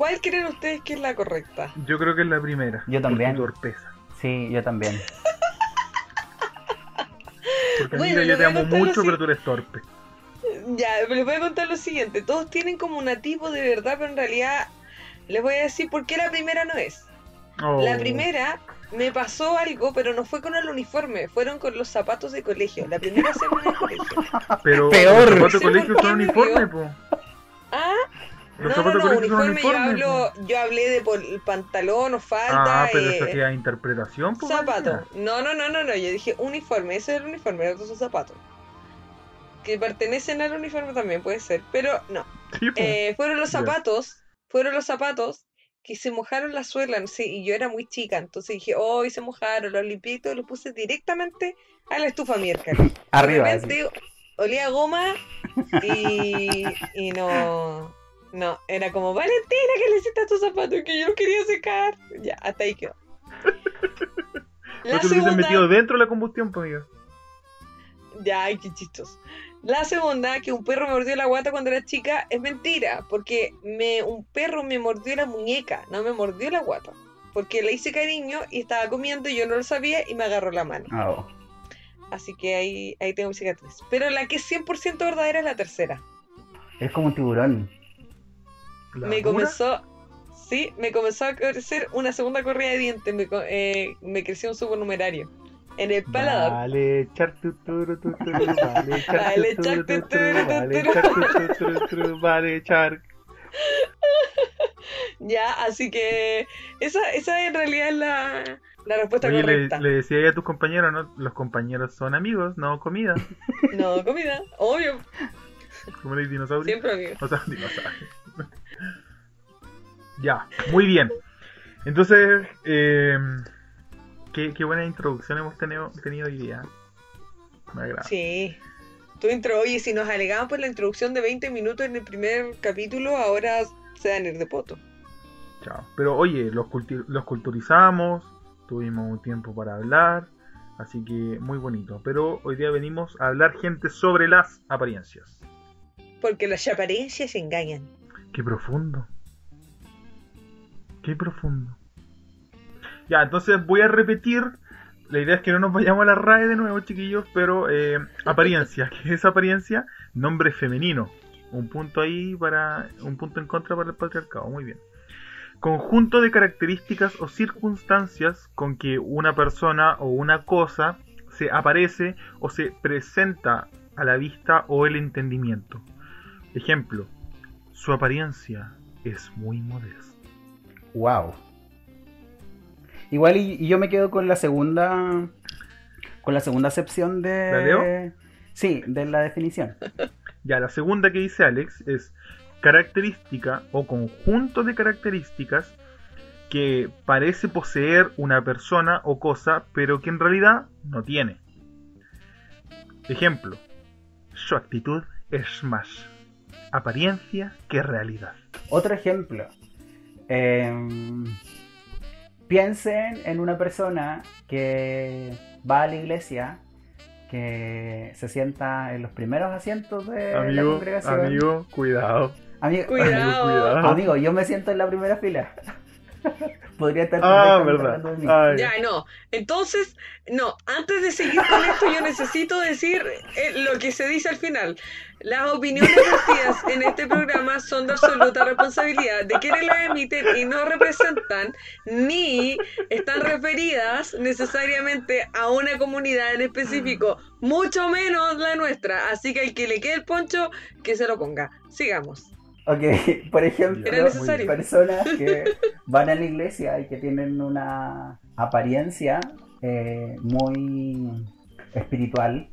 ¿Cuál creen ustedes que es la correcta? Yo creo que es la primera. Yo también. torpeza. Sí, yo también. Porque Bueno, mira, yo te amo mucho, pero tú eres torpe. Ya, les voy a contar lo siguiente. Todos tienen como un nativo de verdad, pero en realidad les voy a decir por qué la primera no es. Oh. La primera me pasó algo, pero no fue con el uniforme, fueron con los zapatos de colegio. La primera semana de colegio. Pero Peor. los zapatos de colegio son uniforme, po. Ah, Los no, no, no, uniforme, yo, hablo, po. yo hablé de pol- pantalón o falda. Ah, pero eh, eso queda interpretación, po. Zapato. No, no, no, no, no. Yo dije uniforme. Ese es el uniforme, los otros son zapatos. Que pertenecen al uniforme también puede ser, pero no. Sí, po. Eh, fueron los zapatos, fueron los zapatos que se mojaron la suela, sí, y yo era muy chica, entonces dije, oh, y se mojaron, los limpié y todo, los puse directamente a la estufa miércoles. Arriba. De así. repente olía a goma y, y no, no, era como, Valentina, que le hiciste a tus zapatos que yo quería secar. Ya, hasta ahí quedó. La No te segunda, metido dentro de la combustión, pues, amigo. ya, ay, qué chistoso. La segunda, que un perro me mordió la guata cuando era chica, es mentira, porque me, un perro me mordió la muñeca, no me mordió la guata. Porque le hice cariño y estaba comiendo y yo no lo sabía y me agarró la mano. Oh. Así que ahí, ahí tengo mi cicatriz. Pero la que es 100% verdadera es la tercera. Es como un tiburón. ¿La me comenzó, sí, me comenzó a crecer una segunda correa de dientes, me, eh, me creció un supernumerario. En el paladar. Vale, char tu, turu, tu, turu, vale, char Vale, tu, char turu, tu, tu, turu, vale, char tu, tu, turu, turu, vale, char. Ya, así que esa, esa en realidad es la, la respuesta Oye, le, correcta. le decía ahí a tus compañeros, ¿no? Los compañeros son amigos, no comida. No, comida, obvio, Como los dinosaurios. siempre amigo. O sea, dinosaurios. Ya, muy bien. Entonces, eh, qué, qué buena introducción hemos tenido, tenido hoy día. Me agrada. Sí. Tu intro, oye, si nos alegaban por la introducción de 20 minutos en el primer capítulo, ahora se a ir de poto. Chao. Pero oye, los, culti- los culturizamos, tuvimos un tiempo para hablar, Así que muy bonito. Pero hoy día venimos a hablar, gente, sobre las apariencias. Porque las apariencias engañan. Qué profundo. Qué profundo. Ya, entonces voy a repetir. La idea es que no nos vayamos a la RAE de nuevo, chiquillos, pero eh, apariencia. ¿Qué es apariencia? Nombre femenino. Un punto ahí para. Un punto en contra para el patriarcado. Muy bien. Conjunto de características o circunstancias con que una persona o una cosa se aparece o se presenta a la vista o el entendimiento. Ejemplo, su apariencia es muy modesta. Wow. Igual y, y yo me quedo con la segunda. Con la segunda acepción de. ¿La leo? Sí, de la definición. Ya, la segunda que dice Alex es característica o conjunto de características que parece poseer una persona o cosa, pero que en realidad no tiene. Ejemplo, su actitud es más apariencia que realidad. Otro ejemplo. Em, piensen en una persona que va a la iglesia, que se sienta en los primeros asientos de la Amigo, congregación. amigo, cuidado. Amigo, Cuidado. cuidado. amigo, yo me siento en la primera fila. Podría estar Ah, verdad. Ay, Ya, no. Entonces, no, antes de seguir con esto, yo necesito decir eh, lo que se dice al final. Las opiniones vertidas en este programa son de absoluta responsabilidad de quienes las emiten y no representan ni están referidas necesariamente a una comunidad en específico, mucho menos la nuestra. Así que al que le quede el poncho, que se lo ponga. Sigamos. Ok, por ejemplo, personas que van a la iglesia y que tienen una apariencia eh, muy espiritual,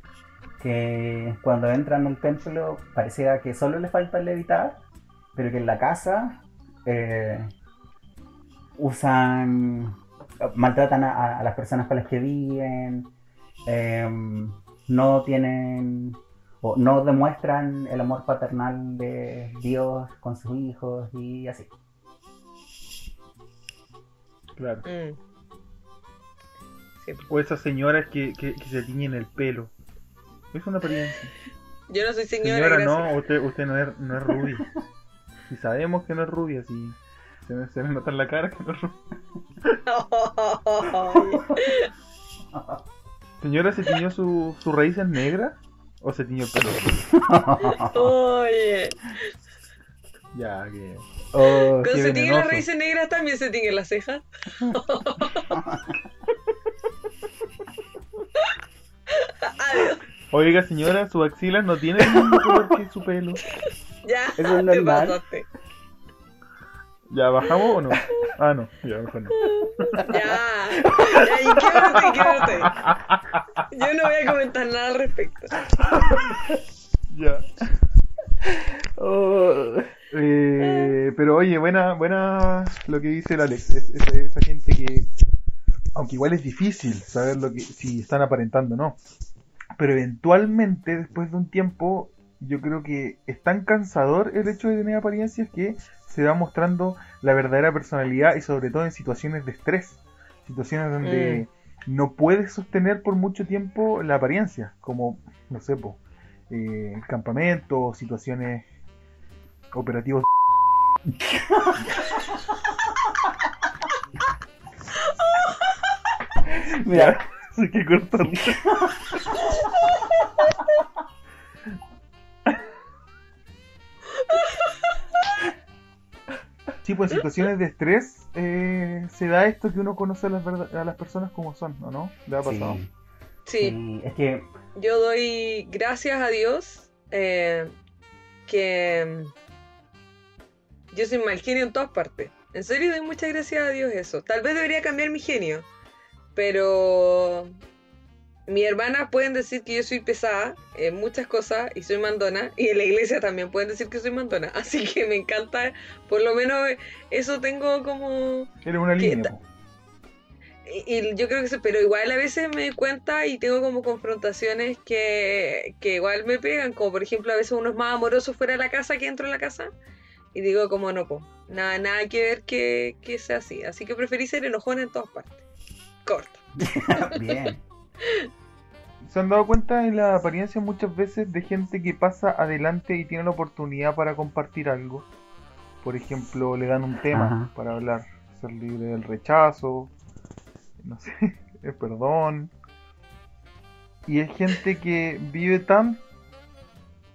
que cuando entran al templo pareciera que solo les falta levitar, pero que en la casa eh, usan, maltratan a, a las personas con las que viven, em, no tienen o no demuestran el amor paternal de Dios con sus hijos y así. claro. Mm. Sí. O esas señoras que, que, que se tiñen el pelo. Es una apariencia. Yo no soy señora, Señora, gracias. no, usted, usted no, es, no es rubia. Y sabemos que no es rubia, si se, me- se nota en la cara que no es rubia. Señora, ¿se tiñó su, sus raíces negras? ¿O se tiñó el pelo? Oye, Ya, que. Oh, cuando se tiñen las raíces negras también se tiñen las cejas. Adiós. Oiga, señora, sus axilas no tienen el mismo color que su pelo. Ya, Eso es te normal. pasaste. ¿Ya bajamos o no? Ah, no, ya, mejor no. Ya, ya, y quédate, quédate. Yo no voy a comentar nada al respecto. Ya. oh. Eh, pero oye, buena, buena lo que dice el Alex. Es, es- esa gente que, aunque igual es difícil saber lo que, si están aparentando o no. Pero eventualmente, después de un tiempo, yo creo que es tan cansador el hecho de tener apariencias que se va mostrando la verdadera personalidad y sobre todo en situaciones de estrés. Situaciones donde no puedes sostener por mucho tiempo la apariencia, como, no sé, po, eh, campamentos, situaciones operativos. Mira, Hay que cortarlo. Sí, pues en situaciones de estrés eh, se da esto que uno conoce a las, a las personas como son, ¿o no? ¿Le ha pasado? sí, Sí, sí, es que yo doy gracias a Dios eh, que mm, yo soy mal genio en todas partes. En serio, doy muchas gracias a Dios eso. Tal vez debería cambiar mi genio, pero mis hermanas pueden decir que yo soy pesada en muchas cosas y soy mandona, y en la iglesia también pueden decir que soy mandona. Así que me encanta, por lo menos eso tengo como Eres una ¿Qué línea. y yo creo que sí, pero igual a veces me doy cuenta y tengo como confrontaciones que, que igual me pegan, como por ejemplo a veces uno es más amoroso fuera de la casa que dentro de la casa. Y digo como no, po, nada, nada que ver que, que sea así. Así que preferí ser enojona en todas partes. Corta. Bien. ¿Se han dado cuenta en la apariencia muchas veces de gente que pasa adelante y tiene la oportunidad para compartir algo? Por ejemplo, le dan un tema Ajá. para hablar, ser libre del rechazo, no sé, el perdón. Y es gente que vive tan,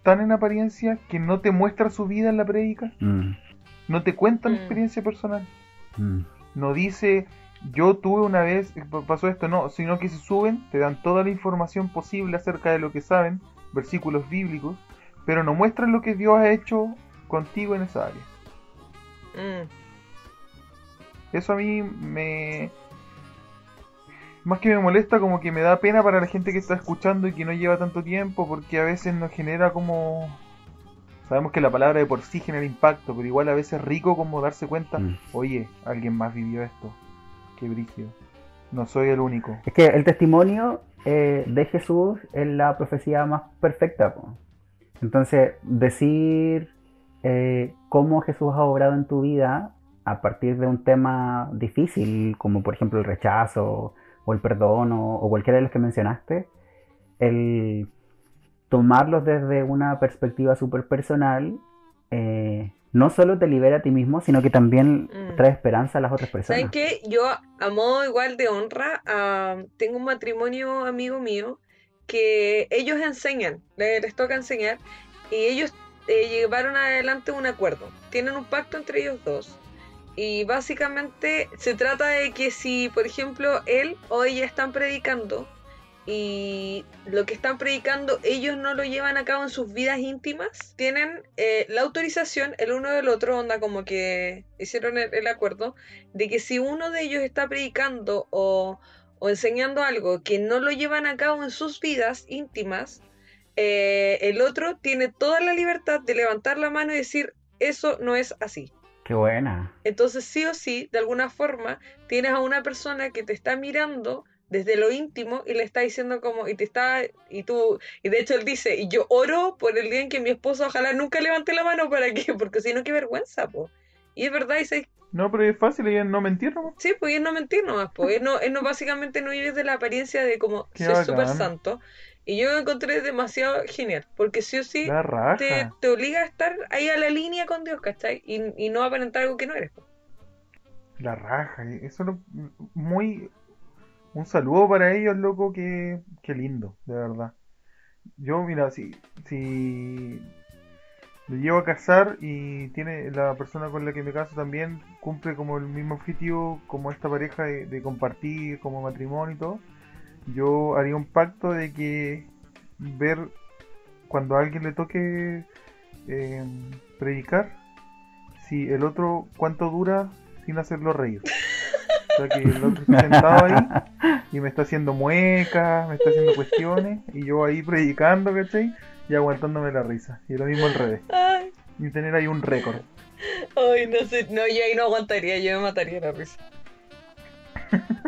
tan en apariencia que no te muestra su vida en la prédica, Mm, no te cuenta la Mm. experiencia personal mm. no dice yo tuve una vez, eh, pa- pasó esto, no, sino que se suben, te dan toda la información posible acerca de lo que saben, versículos bíblicos, pero no muestran lo que Dios ha hecho contigo en esa área. Mm. Eso a mí me... Más que me molesta, como que me da pena para la gente que está escuchando y que no lleva tanto tiempo, porque a veces nos genera como... Sabemos que la palabra de por sí genera impacto, pero igual a veces es rico como darse cuenta, Mm. oye, alguien más vivió esto. Qué brígido. No soy el único. Es que el testimonio eh, de Jesús es la profecía más perfecta. Entonces, decir eh, cómo Jesús ha obrado en tu vida a partir de un tema difícil, como por ejemplo el rechazo o el perdón o, o cualquiera de los que mencionaste, el tomarlos desde una perspectiva súper personal, eh, no solo te libera a ti mismo, sino que también Mm. trae esperanza a las otras personas. ¿Saben qué? Yo, a modo igual de honra, tengo un matrimonio amigo mío que ellos enseñan, le- les, toca enseñar, y ellos eh, llevaron adelante un acuerdo. Tienen un pacto entre ellos dos. Y básicamente se trata de que si, por ejemplo, él o ella están predicando y lo que están predicando ellos no lo llevan a cabo en sus vidas íntimas, tienen eh, la autorización el uno del otro, onda como que hicieron el, el acuerdo, de que si uno de ellos está predicando o, o enseñando algo que no lo llevan a cabo en sus vidas íntimas, eh, el otro tiene toda la libertad de levantar la mano y decir, eso no es así. Qué buena. Entonces, sí o sí, de alguna forma, tienes a una persona que te está mirando desde lo íntimo y le está diciendo como, y te está, y tú, y de hecho él dice, y yo oro por el día en que mi esposo ojalá nunca levante la mano para que, porque si no, qué vergüenza, po. Y es verdad, y se- No, pero es fácil, ella no mentir nomás. sí, pues y es no mentir nomás, pues, él no, él no básicamente no vive de la apariencia de como ser súper santo. Y yo lo encontré demasiado genial, porque sí o sí te, te obliga a estar ahí a la línea con Dios, ¿cachai? Y, y no aparentar algo que no eres. po. La raja. Eso es muy... Un saludo para ellos, loco, que, lindo, de verdad. Yo, mira, si, si me llevo a casar y tiene la persona con la que me caso también cumple como el mismo objetivo como esta pareja de, de compartir como matrimonio y todo, yo haría un pacto de que ver cuando a alguien le toque eh, predicar, si el otro cuánto dura sin hacerlo reír. O sea que el otro está sentado ahí y me está haciendo muecas, me está haciendo cuestiones y yo ahí predicando, ¿cachai? Y aguantándome la risa. Y lo mismo al revés. Ay, Y tener ahí un récord. ay, no sé, no, yo ahí no aguantaría, yo me mataría la risa.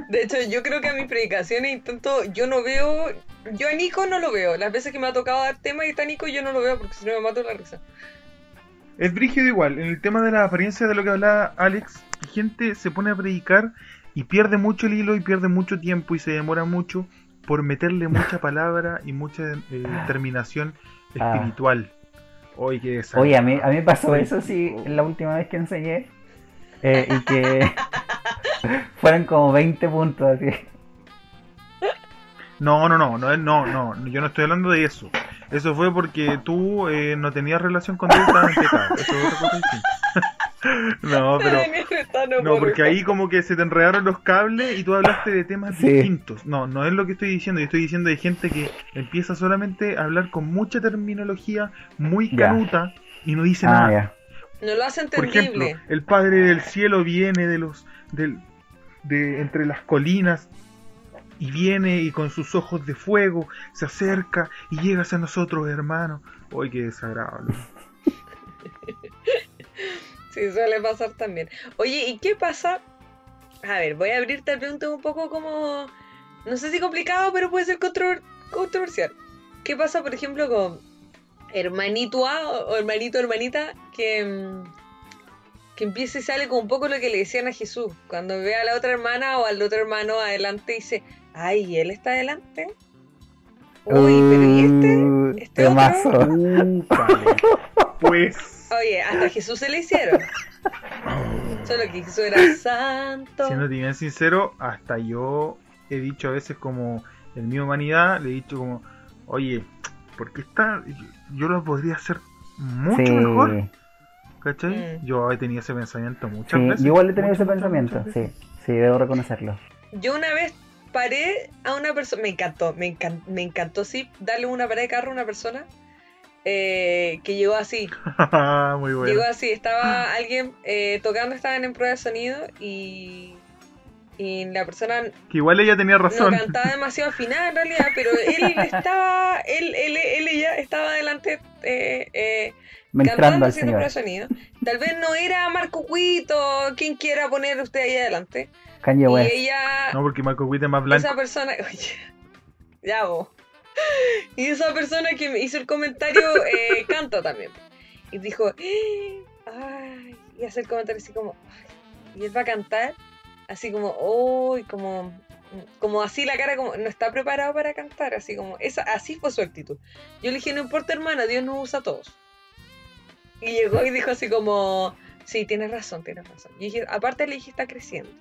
De hecho, yo creo que a mis predicaciones intento, yo no veo, yo a Nico no lo veo. Las veces que me ha tocado dar tema y está Nico, yo no lo veo porque si no me mato la risa. Es brígido igual, en el tema de la apariencia de lo que hablaba Alex, gente se pone a predicar y pierde mucho el hilo y pierde mucho tiempo y se demora mucho por meterle mucha palabra y mucha eh, terminación Ah. espiritual. Oye, qué Oye, a mí, a mí pasó eso sí la última vez que enseñé. eh, y que fueron como 20 puntos así. No, no, no, no, no, no, yo no estoy hablando de eso. Eso fue porque tú eh, no tenías relación con Dios y estabas en pecado. Eso es otra cosa distinta. no, pero... No No, por- porque ahí como que se te enredaron los cables y tú hablaste de temas Sí. distintos. No, no es lo que estoy diciendo. Yo estoy diciendo de gente que empieza solamente a hablar con mucha terminología muy canuta y no dice Ah, nada. No lo hace Por entendible. ejemplo, el Padre del Cielo viene de los del, de entre las colinas y viene y con sus ojos de fuego se acerca y llega hacia nosotros, hermano. Uy, qué desagradable. Sí, suele pasar también. Oye, ¿y qué pasa? A ver, voy a abrirte la pregunta un poco como, no sé si complicado, pero puede ser contro- controversial. ¿Qué pasa, por ejemplo, con hermanito A o o hermanito hermanita que, que empieza y sale con un poco lo que le decían a Jesús? Cuando ve a la otra hermana o al otro hermano adelante dice, Ay, él está adelante. Uy, pero ¿y este? Uh, ¿Este otro? temazo. Pues, Oye, hasta Jesús se le hicieron. Solo que Jesús era santo. siendo bien sincero, hasta yo he dicho a veces como en mi humanidad, le he dicho como, oye, ¿por qué está? Yo lo podría hacer mucho Sí, mejor, ¿cachai? Mm. Yo he tenido ese pensamiento muchas sí, veces. yo igual he tenido muchas, ese pensamiento, sí, sí, debo reconocerlo. Yo una vez paré a una persona, me encantó, me encantó, me encantó sí, darle una parada de carro a una persona eh, que llegó así, Muy bueno. llegó así, estaba alguien eh, tocando, estaban en prueba de sonido y, y la persona Que igual ella tenía no razón. cantaba demasiado afinada en realidad, pero él estaba, él, él, él ella estaba adelante eh, eh, cantando haciendo prueba de sonido. Tal vez no era Marco Cuito, quien quiera poner usted ahí adelante. Kanye Y West. ella No, porque Marco Witt es más blanco. esa persona, oye, ya vos. Y esa persona que me hizo el comentario eh, canta también. Y dijo, "Eh, ay, y hace el comentario así como, ay, y él va a cantar, así como, uy, como, como así la cara, como, no está preparado para cantar, así como, esa, así fue su actitud. Yo le dije, no importa hermana, Dios nos usa a todos. Y llegó y dijo así como, sí, tienes razón, tienes razón. Y dije, aparte le dije, está creciendo.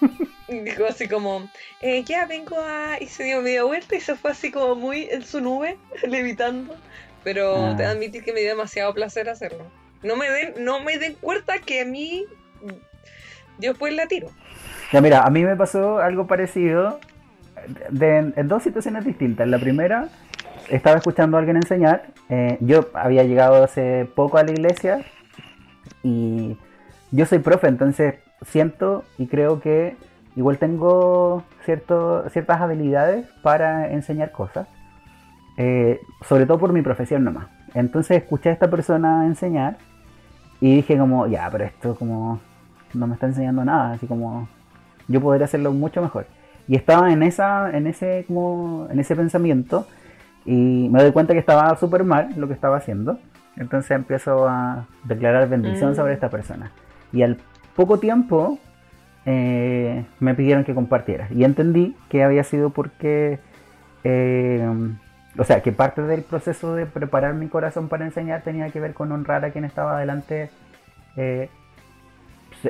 Dijo así como, eh, ya vengo a... Y se dio media vuelta y se fue así como muy en su nube, levitando. Pero Ah. te admitir que me dio demasiado placer hacerlo. No me den, no me den cuenta que a mí yo después la tiro. Ya mira, a mí me pasó algo parecido de- en dos situaciones distintas. La primera, estaba escuchando a alguien enseñar. eh, yo había llegado hace poco a la iglesia y yo soy profe, entonces siento y creo que igual tengo cierto, ciertas habilidades para enseñar cosas. eh, sobre todo por mi profesión nomás. Entonces escuché a esta persona enseñar y dije como, ya, pero esto como no me está enseñando nada, así como yo podría hacerlo mucho mejor. Y estaba en esa, en ese, como, en ese pensamiento y me doy cuenta que estaba súper mal lo que estaba haciendo. Entonces empiezo a declarar bendición Mm. sobre esta persona. Y al poco tiempo me pidieron que compartiera. Y entendí que había sido porque, eh, o sea, que parte del proceso de preparar mi corazón para enseñar tenía que ver con honrar a quien estaba adelante eh,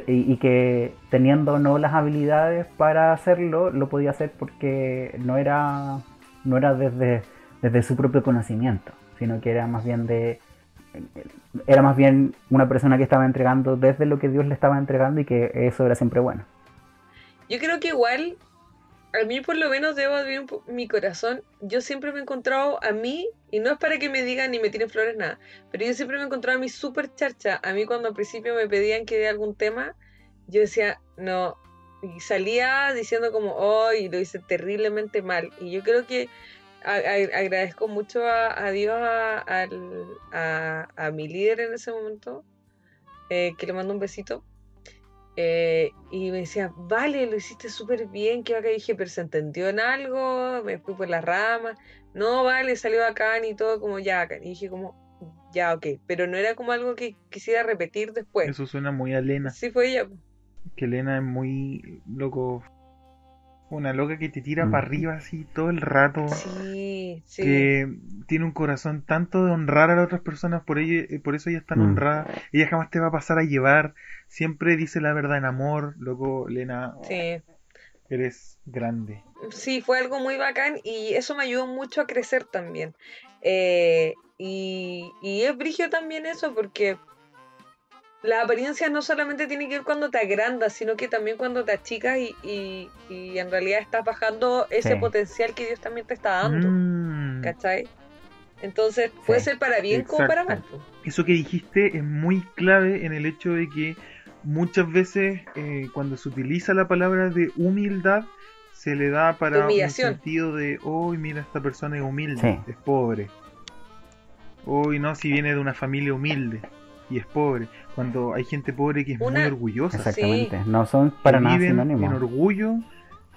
y, y que teniendo no las habilidades para hacerlo, lo podía hacer porque no era, no era desde, desde su propio conocimiento, sino que era más bien de era más bien una persona que estaba entregando desde lo que Dios le estaba entregando y que eso era siempre bueno. Yo creo que igual, a mí por lo menos debo abrir mi corazón. Yo siempre me he encontrado a mí, y no es para que me digan ni me tiren flores nada, pero yo siempre me he encontrado a mí súper charcha. A mí cuando al principio me pedían que dé algún tema, yo decía, no, y salía diciendo como, oh, y lo hice terriblemente mal. Y yo creo que a- a- agradezco mucho a, Dios, a, al- a- a mi líder en ese momento, eh, que le mando un besito. Eh, y me decía, vale, lo hiciste súper bien, que acá dije, pero se entendió en algo, me fui por las ramas, no, vale, salió bacán y todo como ya, bacán. Y dije como, ya, ok, pero no era como algo que quisiera repetir después. Eso suena muy a Lena. Sí fue ella. Que Lena es muy loco. Una loca que te tira Mm. para arriba así todo el rato. Sí, sí. Que tiene un corazón tanto de honrar a las otras personas, por ello, eh, por eso ella es tan Mm. honrada. Ella jamás te va a pasar a llevar. Siempre dice la verdad en amor. Loco, Lena, Sí. eres grande. Sí, fue algo muy bacán y eso me ayudó mucho a crecer también. Eh, y, y es brigio también eso porque la apariencia no solamente tiene que ver cuando te agrandas, sino que también cuando te achicas y, y- y en realidad estás bajando ese Sí. potencial que Dios también te está dando. Mm. ¿Cachai? Entonces puede Sí. ser para bien como para mal. Eso que dijiste es muy clave en el hecho de que muchas veces eh, cuando se utiliza la palabra de humildad se le da para un sentido de, hoy mira, esta persona es humilde, Sí. es pobre. Hoy no, si viene de una familia humilde y es pobre. Cuando hay gente pobre que es muy orgullosa. Exactamente. No son para que nada viven en orgullo.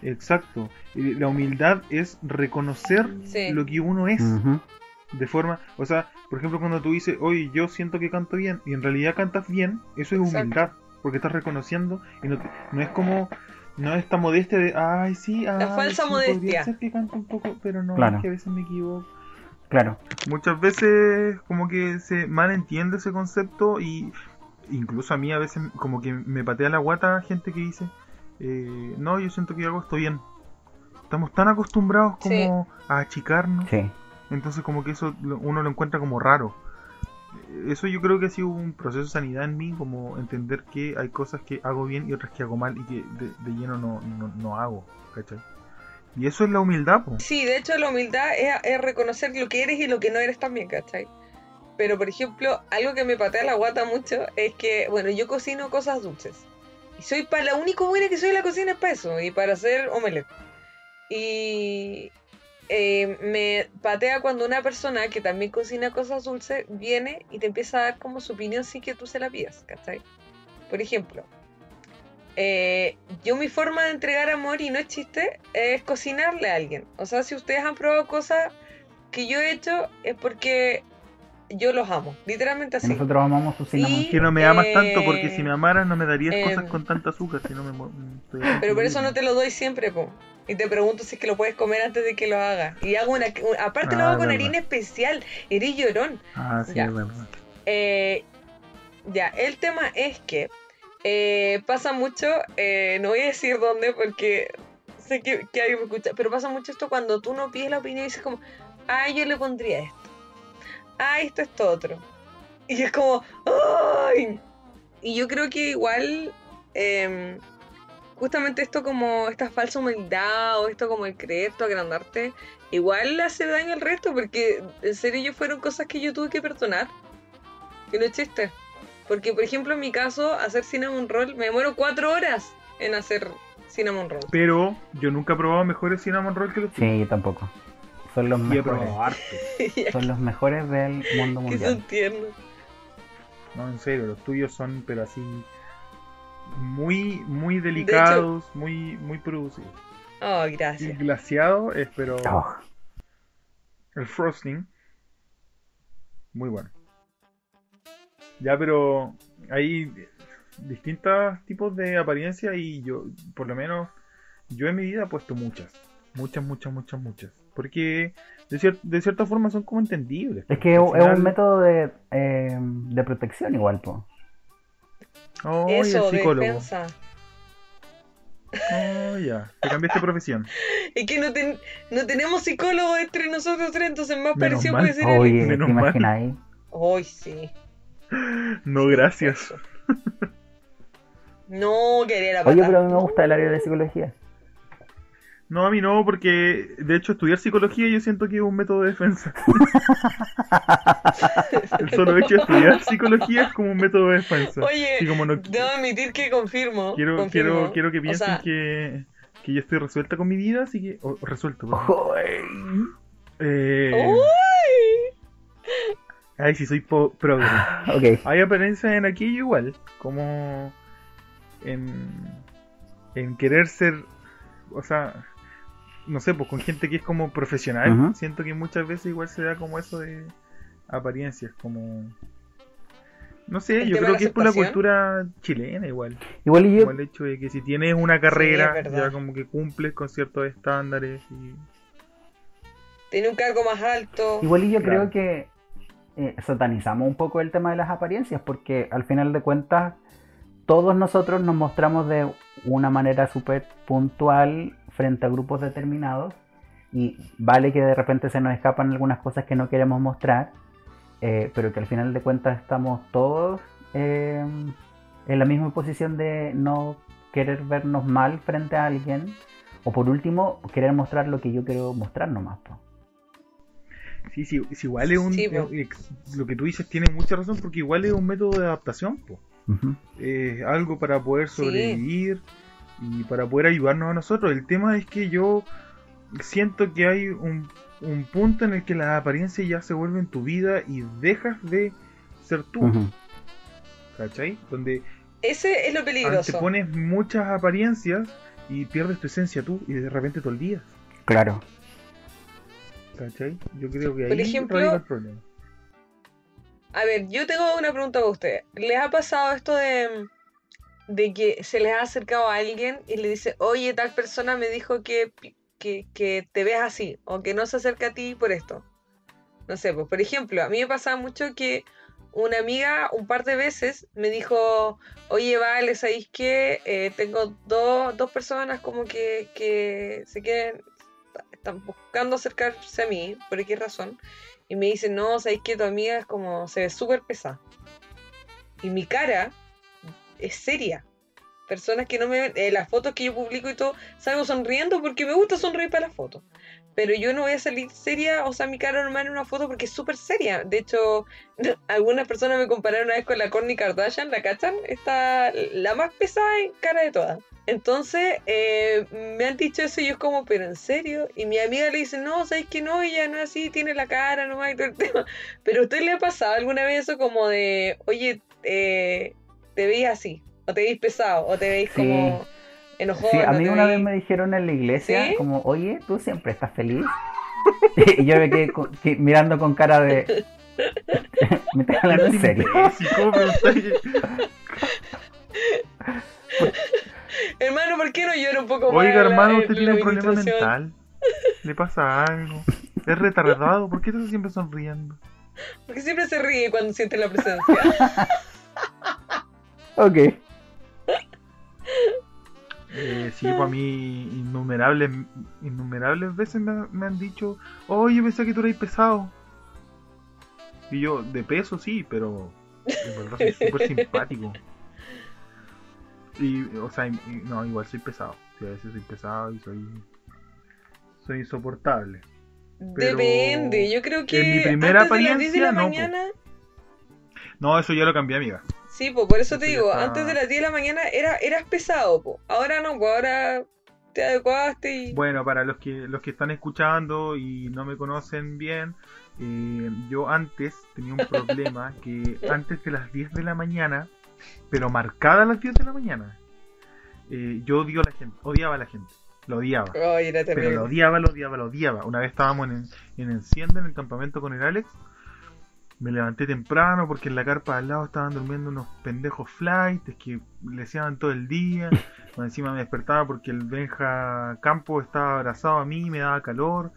Exacto. Y La humildad es reconocer Sí. lo que uno es de forma, o sea, por ejemplo, cuando tú dices, oye, yo siento que canto bien, y en realidad cantas bien, eso es Exacto. humildad, porque estás reconociendo, y no, te- no es como No esta modestia de, ay, sí, ay, falsa sí, modestia. Ser que cante un poco, pero no, Claro. es que a veces me equivoco. Claro. Muchas veces como que se malentiende ese concepto y incluso a mí a veces como que me patea la guata gente que dice, eh, no, yo siento que hago esto bien. Estamos tan acostumbrados como a achicarnos, Sí. entonces como que eso lo- uno lo encuentra como raro. Eso yo creo que ha sido un proceso de sanidad en mí, como entender que hay cosas que hago bien y otras que hago mal y que de, de lleno no, no, no hago, ¿cachai? Y eso es la humildad, po. Sí, de hecho la humildad es, es reconocer lo que eres y lo que no eres también, ¿cachai? Pero por ejemplo, algo que me patea la guata mucho es que, bueno, yo cocino cosas dulces. Y soy para la único buena que soy en la cocina es para eso, y para hacer omelette. Y eh, me patea cuando una persona que también cocina cosas dulces viene y te empieza a dar como su opinión sin que tú se la pidas, ¿cachai? Por ejemplo, eh, yo mi forma de entregar amor, y no es chiste, es cocinarle a alguien. O sea, si ustedes han probado cosas que yo he hecho, es porque yo los amo. Literalmente así. Nosotros amamos su cinnamon. Y- Que no me amas Eh, tanto porque si me amaras no me darías eh, cosas con tanta azúcar, si no me... estoy Pero por eso no te lo doy siempre, po. Y te pregunto si es que lo puedes comer antes de que lo haga. Y hago una... un- aparte lo Ah, hago con verdad. harina especial. Eres llorón. Ah, sí, Ya. es verdad. Eh, ya, el tema es que eh, pasa mucho, eh, no voy a decir dónde porque sé que, que alguien me escucha, pero pasa mucho esto cuando tú no pides la opinión y dices como, ay, yo le pondría esto, ay, esto, esto, otro. Y es como, ay. Y yo creo que igual, em, justamente esto como esta falsa humildad o esto como el creer, tu agrandarte, igual le hace daño al resto porque en serio yo fueron cosas que yo tuve que perdonar. Que no es chiste. Porque, por ejemplo, en mi caso, hacer cinnamon roll, me demoro cuatro horas en hacer cinnamon roll. Pero yo nunca he probado mejores cinnamon roll que los tuyos. Sí, yo tampoco. Son los mejores. Son los mejores del mundo mundial. son tiernos. No, en serio, los tuyos son, pero así... Muy, muy delicados, muy, muy producidos. Oh, Y gracias. glaciado es, pero... Oh, El frosting. Muy bueno. Ya, pero hay distintos tipos de apariencia y yo, por lo menos, yo en mi vida he puesto muchas. Muchas, muchas, muchas, muchas. Porque de, cier- de cierta forma son como entendibles. es que es un método de, eh, de protección igual, po. Oh, Eso, el psicólogo. defensa. Oh, ya. Te cambiaste de profesión. Es que no, ten- no tenemos psicólogos entre nosotros tres, entonces más Menos parecido mal. puede ser. Oye, ¿te Menos mal. imaginas ahí? Ay, sí. No, gracias. No, quería la Oye, pero a mí me gusta el área de psicología. No, a mí no, porque de hecho estudiar psicología yo siento que es un método de defensa. El solo hecho de estudiar psicología es como un método de defensa. Oye, como no- debo admitir que confirmo. quiero, confirmo. quiero, quiero que O piensen sea, que, que yo estoy resuelta con mi vida, así que. O, resuelto. Joder. Eh, ¡Uy! ay, si soy progre. Ok. Hay apariencias en aquello igual, como en, en querer ser, o sea, no sé, pues con gente que es como profesional, siento que muchas veces igual se da como eso de apariencias, como... No sé, ¿El yo creo que es por la cultura chilena igual. Igual y yo, Como el hecho de que si tienes una carrera, ya como que cumples con ciertos estándares y... Tiene un cargo más alto. igual y yo Claro. creo que eh, satanizamos un poco el tema de las apariencias, porque al final de cuentas todos nosotros nos mostramos de una manera súper puntual frente a grupos determinados y vale que de repente se nos escapan algunas cosas que no queremos mostrar, eh, pero que al final de cuentas estamos todos eh, en la misma posición de no querer vernos mal frente a alguien o por último querer mostrar lo que yo quiero mostrar nomás. po. Sí, sí, sí, igual es un... Sí, po. eh, lo que tú dices tiene mucha razón porque igual es un método de adaptación, eh, algo para poder Sí. sobrevivir y para poder ayudarnos a nosotros. El tema es que yo siento que hay un, un punto en el que las apariencias ya se vuelven tu vida y dejas de ser tú, Ujú. ¿cachai? Donde Ese es lo peligroso. antepones muchas apariencias y pierdes tu esencia tú y de repente te olvidas, Claro. ¿cachai? Yo creo que ahí Por ejemplo, el problema. A ver, yo tengo una pregunta para ustedes. ¿Les ha pasado esto de de que se les ha acercado a alguien y le dice, oye, tal persona me dijo que, que, que te ves así o que no se acerca a ti por esto. No sé, pues por ejemplo, a mí me pasaba mucho que una amiga un par de veces me dijo, oye, vale, ¿sabéis qué? Eh, tengo dos, dos personas como que, que se quieren, están buscando acercarse a mí, por qué razón. Y me dice, no, ¿sabéis que tu amiga es como, se ve súper pesada? Y mi cara es seria. Personas que no me ven, eh, las fotos que yo publico y todo, salgo sonriendo porque me gusta sonreír para las fotos. Pero yo no voy a salir seria, o sea, mi cara normal en una foto porque es súper seria. De hecho, algunas personas me compararon una vez con la Kourtney Kardashian, ¿la cachan? Está la más pesada en cara de todas. Entonces, eh, me han dicho eso y yo es como, pero en serio. Y mi amiga le dice, no, ¿sabes que no? Ella no es así, tiene la cara nomás y todo el tema. Pero ¿a usted le ha pasado alguna vez eso como de, oye, eh, te veis así, o te veis pesado, o te veis Sí. Enojón? Sí, a mí una vez me dijeron en la iglesia, ¿Sí? como, oye, tú siempre estás feliz. y yo me quedé con- que- mirando con cara de. ¿Me estás hablando en serio? Hermano, ¿por qué no llora un poco más? Oiga, hermano, usted la tiene un problema mental. Le pasa algo. Es retardado. ¿Por qué está siempre sonriendo? Porque siempre se ríe cuando siente la presencia. Ok. Eh, sí, pues a mí innumerables, innumerables veces me, me han dicho, oye, pensé que tú eras pesado. Y yo, de peso sí, pero en verdad soy súper simpático. Y, o sea, y- no, igual soy pesado. Sí, a veces soy pesado y soy, soy insoportable. Pero Depende, yo creo que en mi primera antes de las 10 de la apariencia, no, po. No, eso ya lo cambié, amiga. Sí, po, por eso te digo, está- antes de las 10 de la mañana era, eras pesado, po. ahora no, pues ahora te adecuaste y... Bueno, para los que los que están escuchando y no me conocen bien, eh, yo antes tenía un problema que antes de las 10 de la mañana, pero marcada a las 10 de la mañana, eh, yo odio a la gente, odiaba a la gente, lo odiaba. Ay, Pero lo odiaba, lo odiaba, lo odiaba. Una vez estábamos en, en Encienda, en el campamento con el Alex. Me levanté temprano porque en la carpa de al lado estaban durmiendo unos pendejos flights que le hacían todo el día. Encima me despertaba porque el Benja Campo estaba abrazado a mí y me daba calor.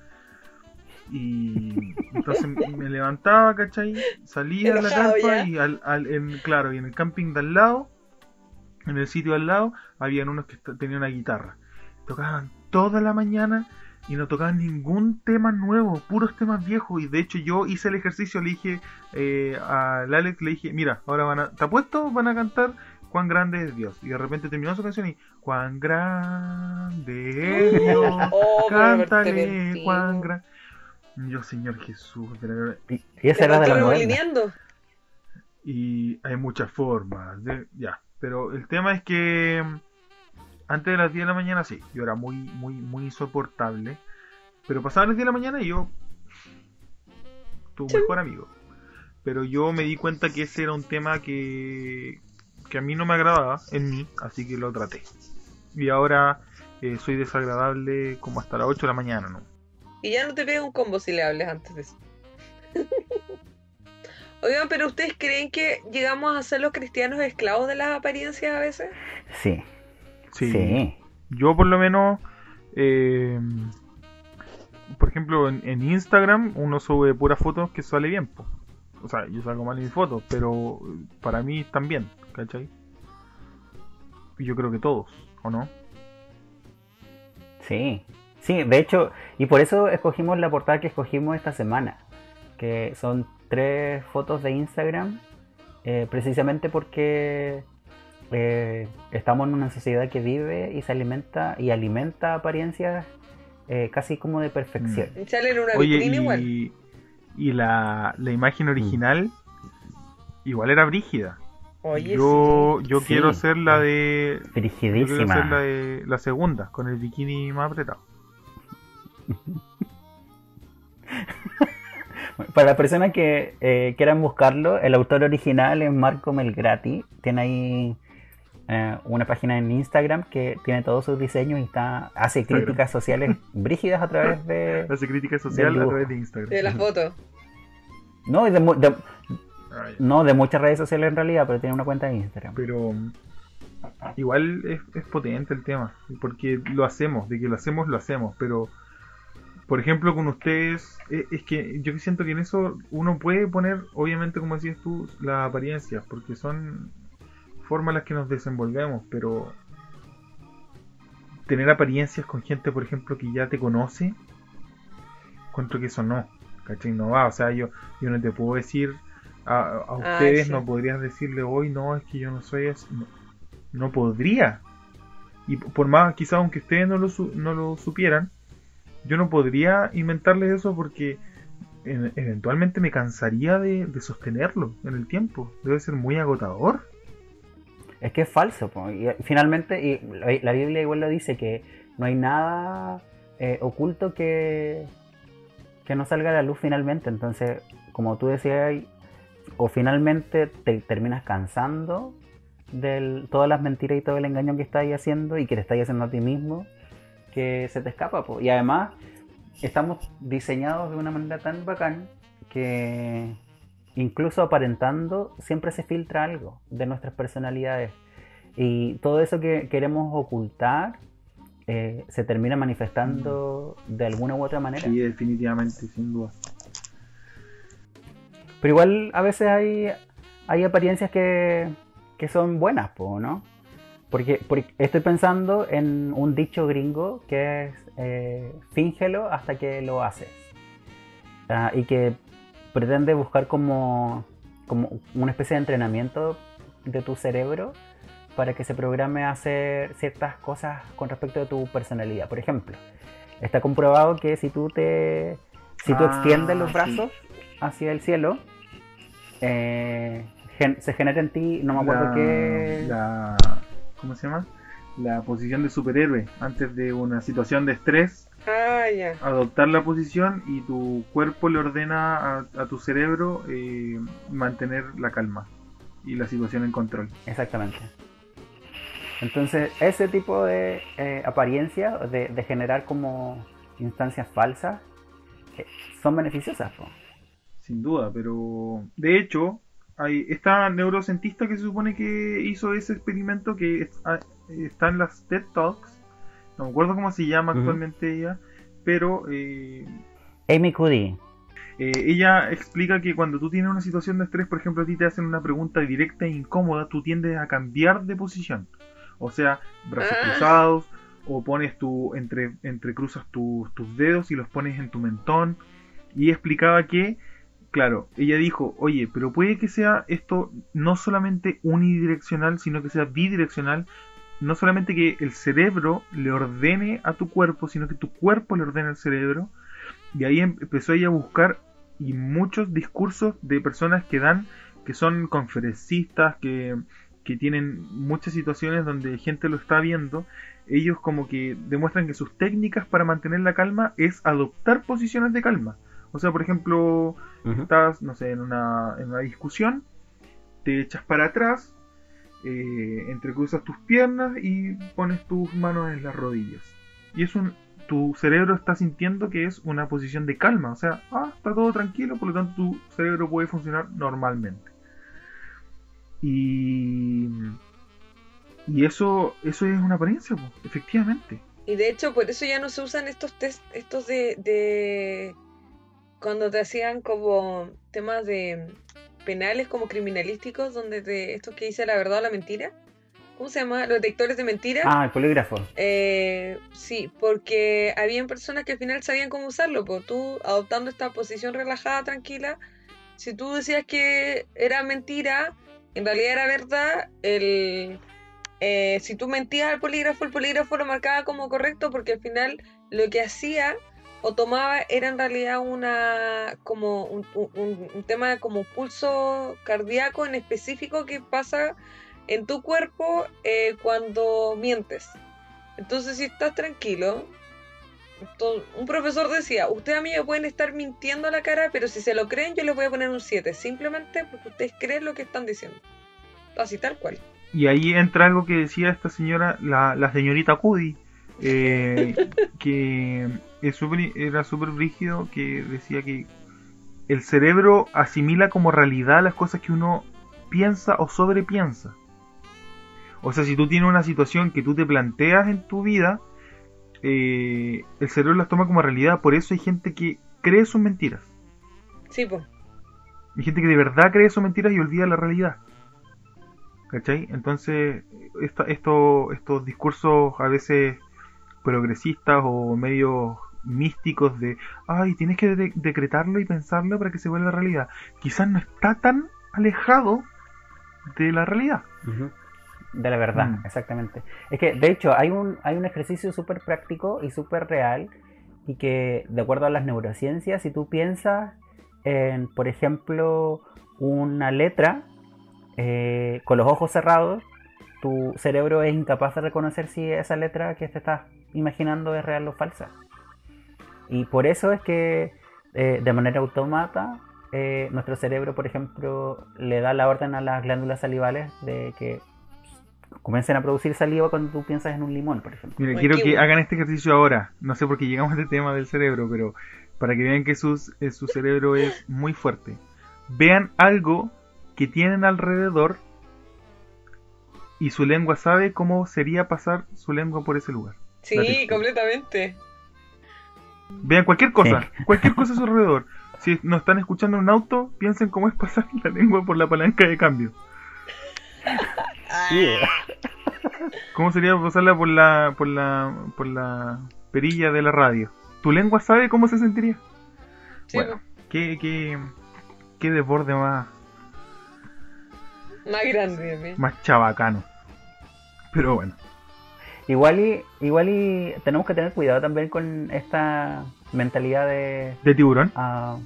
Y entonces me levantaba, ¿cachai? Salía de la carpa ya. y al, al- en, claro, y en el camping de al lado, en el sitio de al lado, habían unos que tenían una guitarra. Tocaban toda la mañana y no tocaban ningún tema nuevo, puros temas viejos. Y de hecho yo hice el ejercicio, le dije eh, al Alex, le dije, mira, ahora van a, ¿te apuesto? Van a cantar cuán grande es Dios. Y de repente terminó su canción y, cuán grande es Dios. Oh, Cántale, cuán grande. Yo, Señor Jesús, de la. Y, esa era de la y hay muchas formas de, ya pero el tema es que antes de las 10 de la mañana sí yo era muy muy muy insoportable pero pasaban las 10 de la mañana y yo tu mejor amigo pero yo me di cuenta que ese era un tema que que a mí no me agradaba en mí así que lo traté y ahora eh, soy desagradable como hasta las 8 de la mañana no Y ya no te pega un combo si le hables antes de eso. Oigan, pero ¿ustedes creen que llegamos a ser los cristianos esclavos de las apariencias a veces? Sí. Sí, Sí. Yo por lo menos, eh, por ejemplo, en, en Instagram uno sube puras fotos que sale bien. po. O sea, yo saco mal mis fotos, pero para mí están bien, ¿cachai? Y yo creo que todos, ¿o no? Sí, sí, de hecho, y por eso escogimos la portada que escogimos esta semana, que son tres fotos de Instagram, eh, precisamente porque eh, estamos en una sociedad que vive y se alimenta y alimenta apariencias eh, casi como de perfección. Sale en una Oye, vitrina igual. y, y la, la imagen original igual era brígida. Oye, yo yo Sí. quiero hacer la de... Yo quiero Frigidísima. hacer la de la segunda, con el bikini más apretado. Para las personas que eh, quieran buscarlo, el autor original es Marco Melgrati. Tiene ahí eh, una página en Instagram que tiene todos sus diseños y está hace Instagram. críticas sociales brígidas a través de... Hace crítica social a través de Instagram. De las fotos. No, y de, mu- de- Ay, no, de muchas redes sociales en realidad, pero tiene una cuenta de Instagram. Pero igual es, es potente el tema, porque lo hacemos, de que lo hacemos, lo hacemos, pero por ejemplo con ustedes, eh, es que yo siento que en eso uno puede poner, obviamente como decías tú, las apariencias, porque son formas en las que nos desenvolvemos, pero tener apariencias con gente, por ejemplo, que ya te conoce, encuentro que eso no, ¿cachai? No va, o sea, yo, yo no te puedo decir a, a ustedes, sí. no podrías decirle hoy, no, es que yo no soy así, no, no podría. Y por más, quizás aunque ustedes no lo, su- no lo supieran, yo no podría inventarles eso porque en- eventualmente me cansaría de, de sostenerlo en el tiempo. Debe ser muy agotador. Es que es falso. po, Y, eh, finalmente, y la, Biblia igual lo dice, que no hay nada eh, oculto que, que no salga a la luz finalmente. Entonces, como tú decías, o finalmente te terminas cansando de todas las mentiras y todo el engaño que estás haciendo y que te estás haciendo a ti mismo, que se te escapa. po. Y además, estamos diseñados de una manera tan bacán que incluso aparentando siempre se filtra algo de nuestras personalidades. Y todo eso que queremos ocultar eh, se termina manifestando de alguna u otra manera. Sí, definitivamente, sin duda. Pero igual a veces hay, hay apariencias que, que son buenas, ¿no? Porque, porque estoy pensando en un dicho gringo que es eh, fíngelo hasta que lo haces. Ah, y que pretende buscar como, como una especie de entrenamiento de tu cerebro para que se programe a hacer ciertas cosas con respecto a tu personalidad. Por ejemplo, está comprobado que si tú te si tú Ah, extiendes los sí. brazos hacia el cielo, eh, gen- se genera en ti, no me acuerdo la, qué... la- ¿Cómo se llama? La posición de superhéroe. Antes de una situación de estrés, Ah, ya. adoptar la posición y tu cuerpo le ordena a, a tu cerebro eh, mantener la calma y la situación en control. Exactamente. Entonces, ese tipo de eh, apariencia, de, de generar como instancias falsas, eh, son beneficiosas. po. Sin duda, pero de hecho, hay esta neurocientista que se supone que hizo ese experimento que es- ah, está en las TED Talks, no me acuerdo cómo se llama actualmente ella, pero eh, Amy Cuddy. eh, ella explica que cuando tú tienes una situación de estrés, por ejemplo, a ti te hacen una pregunta directa e incómoda, tú tiendes a cambiar de posición. O sea, brazos Ah. cruzados, o pones tu, entre, entrecruzas tus tus dedos y los pones en tu mentón. Y explicaba que, claro, ella dijo, oye, pero puede que sea esto no solamente unidireccional, sino que sea bidireccional. No solamente que el cerebro le ordene a tu cuerpo, sino que tu cuerpo le ordena al cerebro. Y ahí em- empezó ella a buscar y muchos discursos de personas que dan, que son conferencistas, que, que tienen muchas situaciones donde gente lo está viendo, ellos como que demuestran que sus técnicas para mantener la calma es adoptar posiciones de calma. O sea, por ejemplo, estás, no sé, en una, en una discusión, te echas para atrás, eh, entrecruzas tus piernas y pones tus manos en las rodillas. Y es un, tu cerebro está sintiendo que es una posición de calma, o sea, ah, está todo tranquilo, por lo tanto tu cerebro puede funcionar normalmente. Y, y eso, eso es una apariencia, po, efectivamente. Y de hecho, por eso ya no se usan estos test, estos de, de cuando te hacían como temas de penales, como criminalísticos, donde te, estos que dice la verdad o la mentira. ¿Cómo se llama? Los detectores de mentiras. Ah, el polígrafo. Eh, sí, porque habían personas que al final sabían cómo usarlo, pues tú adoptando esta posición relajada, tranquila, si tú decías que era mentira, en realidad era verdad, el, eh, si tú mentías al polígrafo, el polígrafo lo marcaba como correcto porque al final lo que hacía o tomaba era en realidad una como un, tema como pulso cardíaco en específico que pasa en tu cuerpo eh, cuando mientes. Entonces, si estás tranquilo, un profesor decía, ustedes a mí me pueden estar mintiendo a la cara, pero si se lo creen, yo les voy a poner un 7, simplemente porque ustedes creen lo que están diciendo. Así tal cual. Y ahí entra algo que decía esta señora, la, la señorita Cudi, eh, que es súper- era súper brígido, que decía que el cerebro asimila como realidad las cosas que uno piensa o sobrepiensa. O sea, si tú tienes una situación que tú te planteas en tu vida, eh, el cerebro las toma como realidad. Por eso hay gente que cree sus mentiras. Sí, pues. Hay gente que de verdad cree sus mentiras y olvida la realidad. ¿Cachai? Entonces, esta- esto, estos discursos a veces progresistas o medio místicos de, ay, tienes que de- decretarlo y pensarlo para que se vuelva realidad. Quizás no está tan alejado de la realidad. De la verdad, Mm. exactamente. Es que, de hecho, hay un, hay un ejercicio súper práctico y súper real y que, de acuerdo a las neurociencias, si tú piensas en, por ejemplo, una letra eh, con los ojos cerrados, tu cerebro es incapaz de reconocer si esa letra que te estás imaginando es real o falsa. Y por eso es que, eh, de manera automata, eh, nuestro cerebro, por ejemplo, le da la orden a las glándulas salivales de que comiencen a producir saliva cuando tú piensas en un limón, por ejemplo. Mira, quiero que hagan este ejercicio ahora. No sé por qué llegamos a este tema del cerebro, pero para que vean que sus, eh, su cerebro es muy fuerte. Vean algo que tienen alrededor y su lengua sabe cómo sería pasar su lengua por ese lugar. Sí, completamente. Vean cualquier cosa, cualquier cosa a su alrededor. Si nos están escuchando en un auto, piensen cómo es pasar la lengua por la palanca de cambio. ¿Cómo sería pasarla por la, por la, por la perilla de la radio? ¿Tu lengua sabe cómo se sentiría? Sí, Bueno, qué, qué, qué desborde más, más grande también. más chabacano. Pero bueno, Igual y, igual y tenemos que tener cuidado también con esta mentalidad de... de tiburón, ah,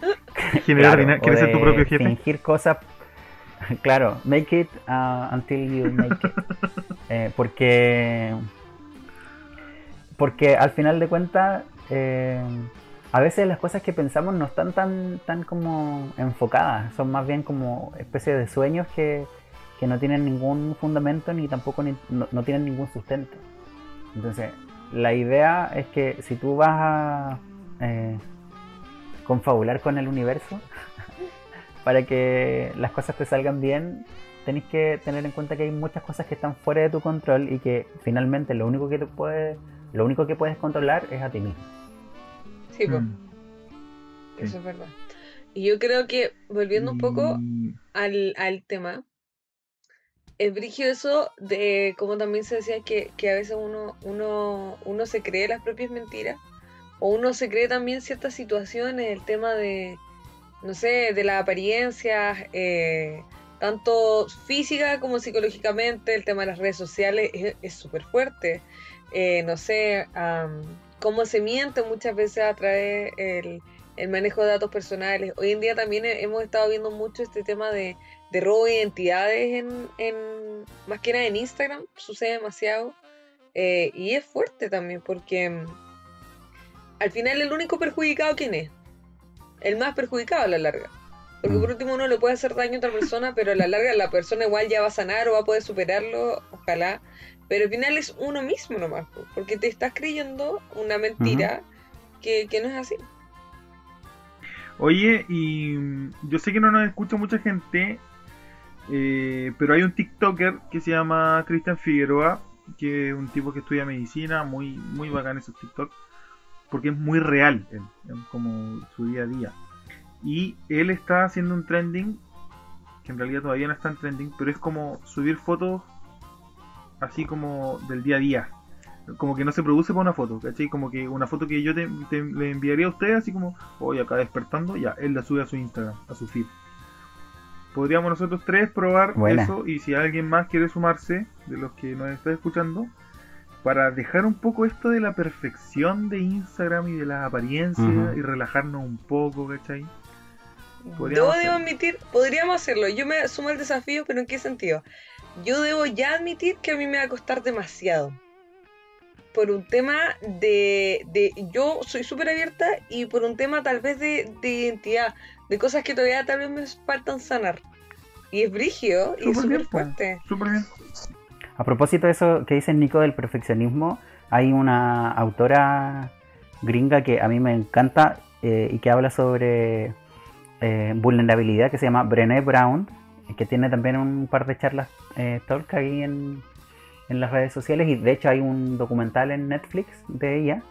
generar claro, ¿quieres ser tu propio jefe? Fingir cosas. Claro, make it uh, until you make it. Eh, porque. Porque al final de cuentas, eh, a veces las cosas que pensamos no están tan, tan como enfocadas, son más bien como especie de sueños que, que no tienen ningún fundamento ni tampoco ni- no, no tienen ningún sustento. Entonces, la idea es que si tú vas a eh, confabular con el universo, para que las cosas te salgan bien, tenés que tener en cuenta que hay muchas cosas que están fuera de tu control y que finalmente lo único que te puede, lo único que puedes controlar es a ti mismo. Sí, pues, Mm. eso es verdad. Y yo creo que, volviendo un poco al, al tema, es brigio eso de, como también se decía, que, que a veces uno, uno, uno se cree las propias mentiras, o uno se cree también ciertas situaciones, el tema de, no sé, de las apariencias, eh, tanto física como psicológicamente, el tema de las redes sociales es súper fuerte. Eh, no sé, am, cómo se miente muchas veces a través del el manejo de datos personales. Hoy en día también he- hemos estado viendo mucho este tema de, de robo de identidades en, en más que nada en Instagram, sucede demasiado. Eh, y es fuerte también porque mm, al final el único perjudicado quién es? El más perjudicado a la larga. Porque Mm. por último uno le puede hacer daño a otra persona, pero a la larga la persona igual ya va a sanar o va a poder superarlo, ojalá. Pero al final es uno mismo nomás, po, porque te estás creyendo una mentira que, que no es así. Oye, y mm, yo sé que no nos escucha mucha gente, eh, pero hay un TikToker que se llama Cristian Figueroa, que es un tipo que estudia medicina, muy, muy bacán esos TikTok, porque es muy real, él, como su día a día. Y él está haciendo un trending, que en realidad todavía no está en trending, pero es como subir fotos así como del día a día. Como que no se produce para una foto, ¿cachai? Como que una foto que yo te, le enviaría a usted, así como, hoy acá despertando, ya, él la sube a su Instagram, a su feed. Podríamos nosotros tres probar Buena. eso y si alguien más quiere sumarse, de los que nos está escuchando, para dejar un poco esto de la perfección de Instagram y de la apariencia Ujú. y relajarnos un poco, ¿cachai? Yo Podríamos debo hacerlo. admitir, podríamos hacerlo. Yo me sumo al desafío, pero ¿en qué sentido? Yo debo ya admitir que a mí me va a costar demasiado. Por un tema de. de yo soy súper abierta y por un tema tal vez de, de identidad, de cosas que todavía tal vez me faltan sanar. Y es brigio y es Súper po. fuerte. Súper bien. A propósito de eso que dice Nico del perfeccionismo, hay una autora gringa que a mí me encanta eh, y que habla sobre eh, vulnerabilidad que se llama Brené Brown que tiene también un par de charlas eh, talk ahí en, en las redes sociales y de hecho hay un documental en Netflix de ella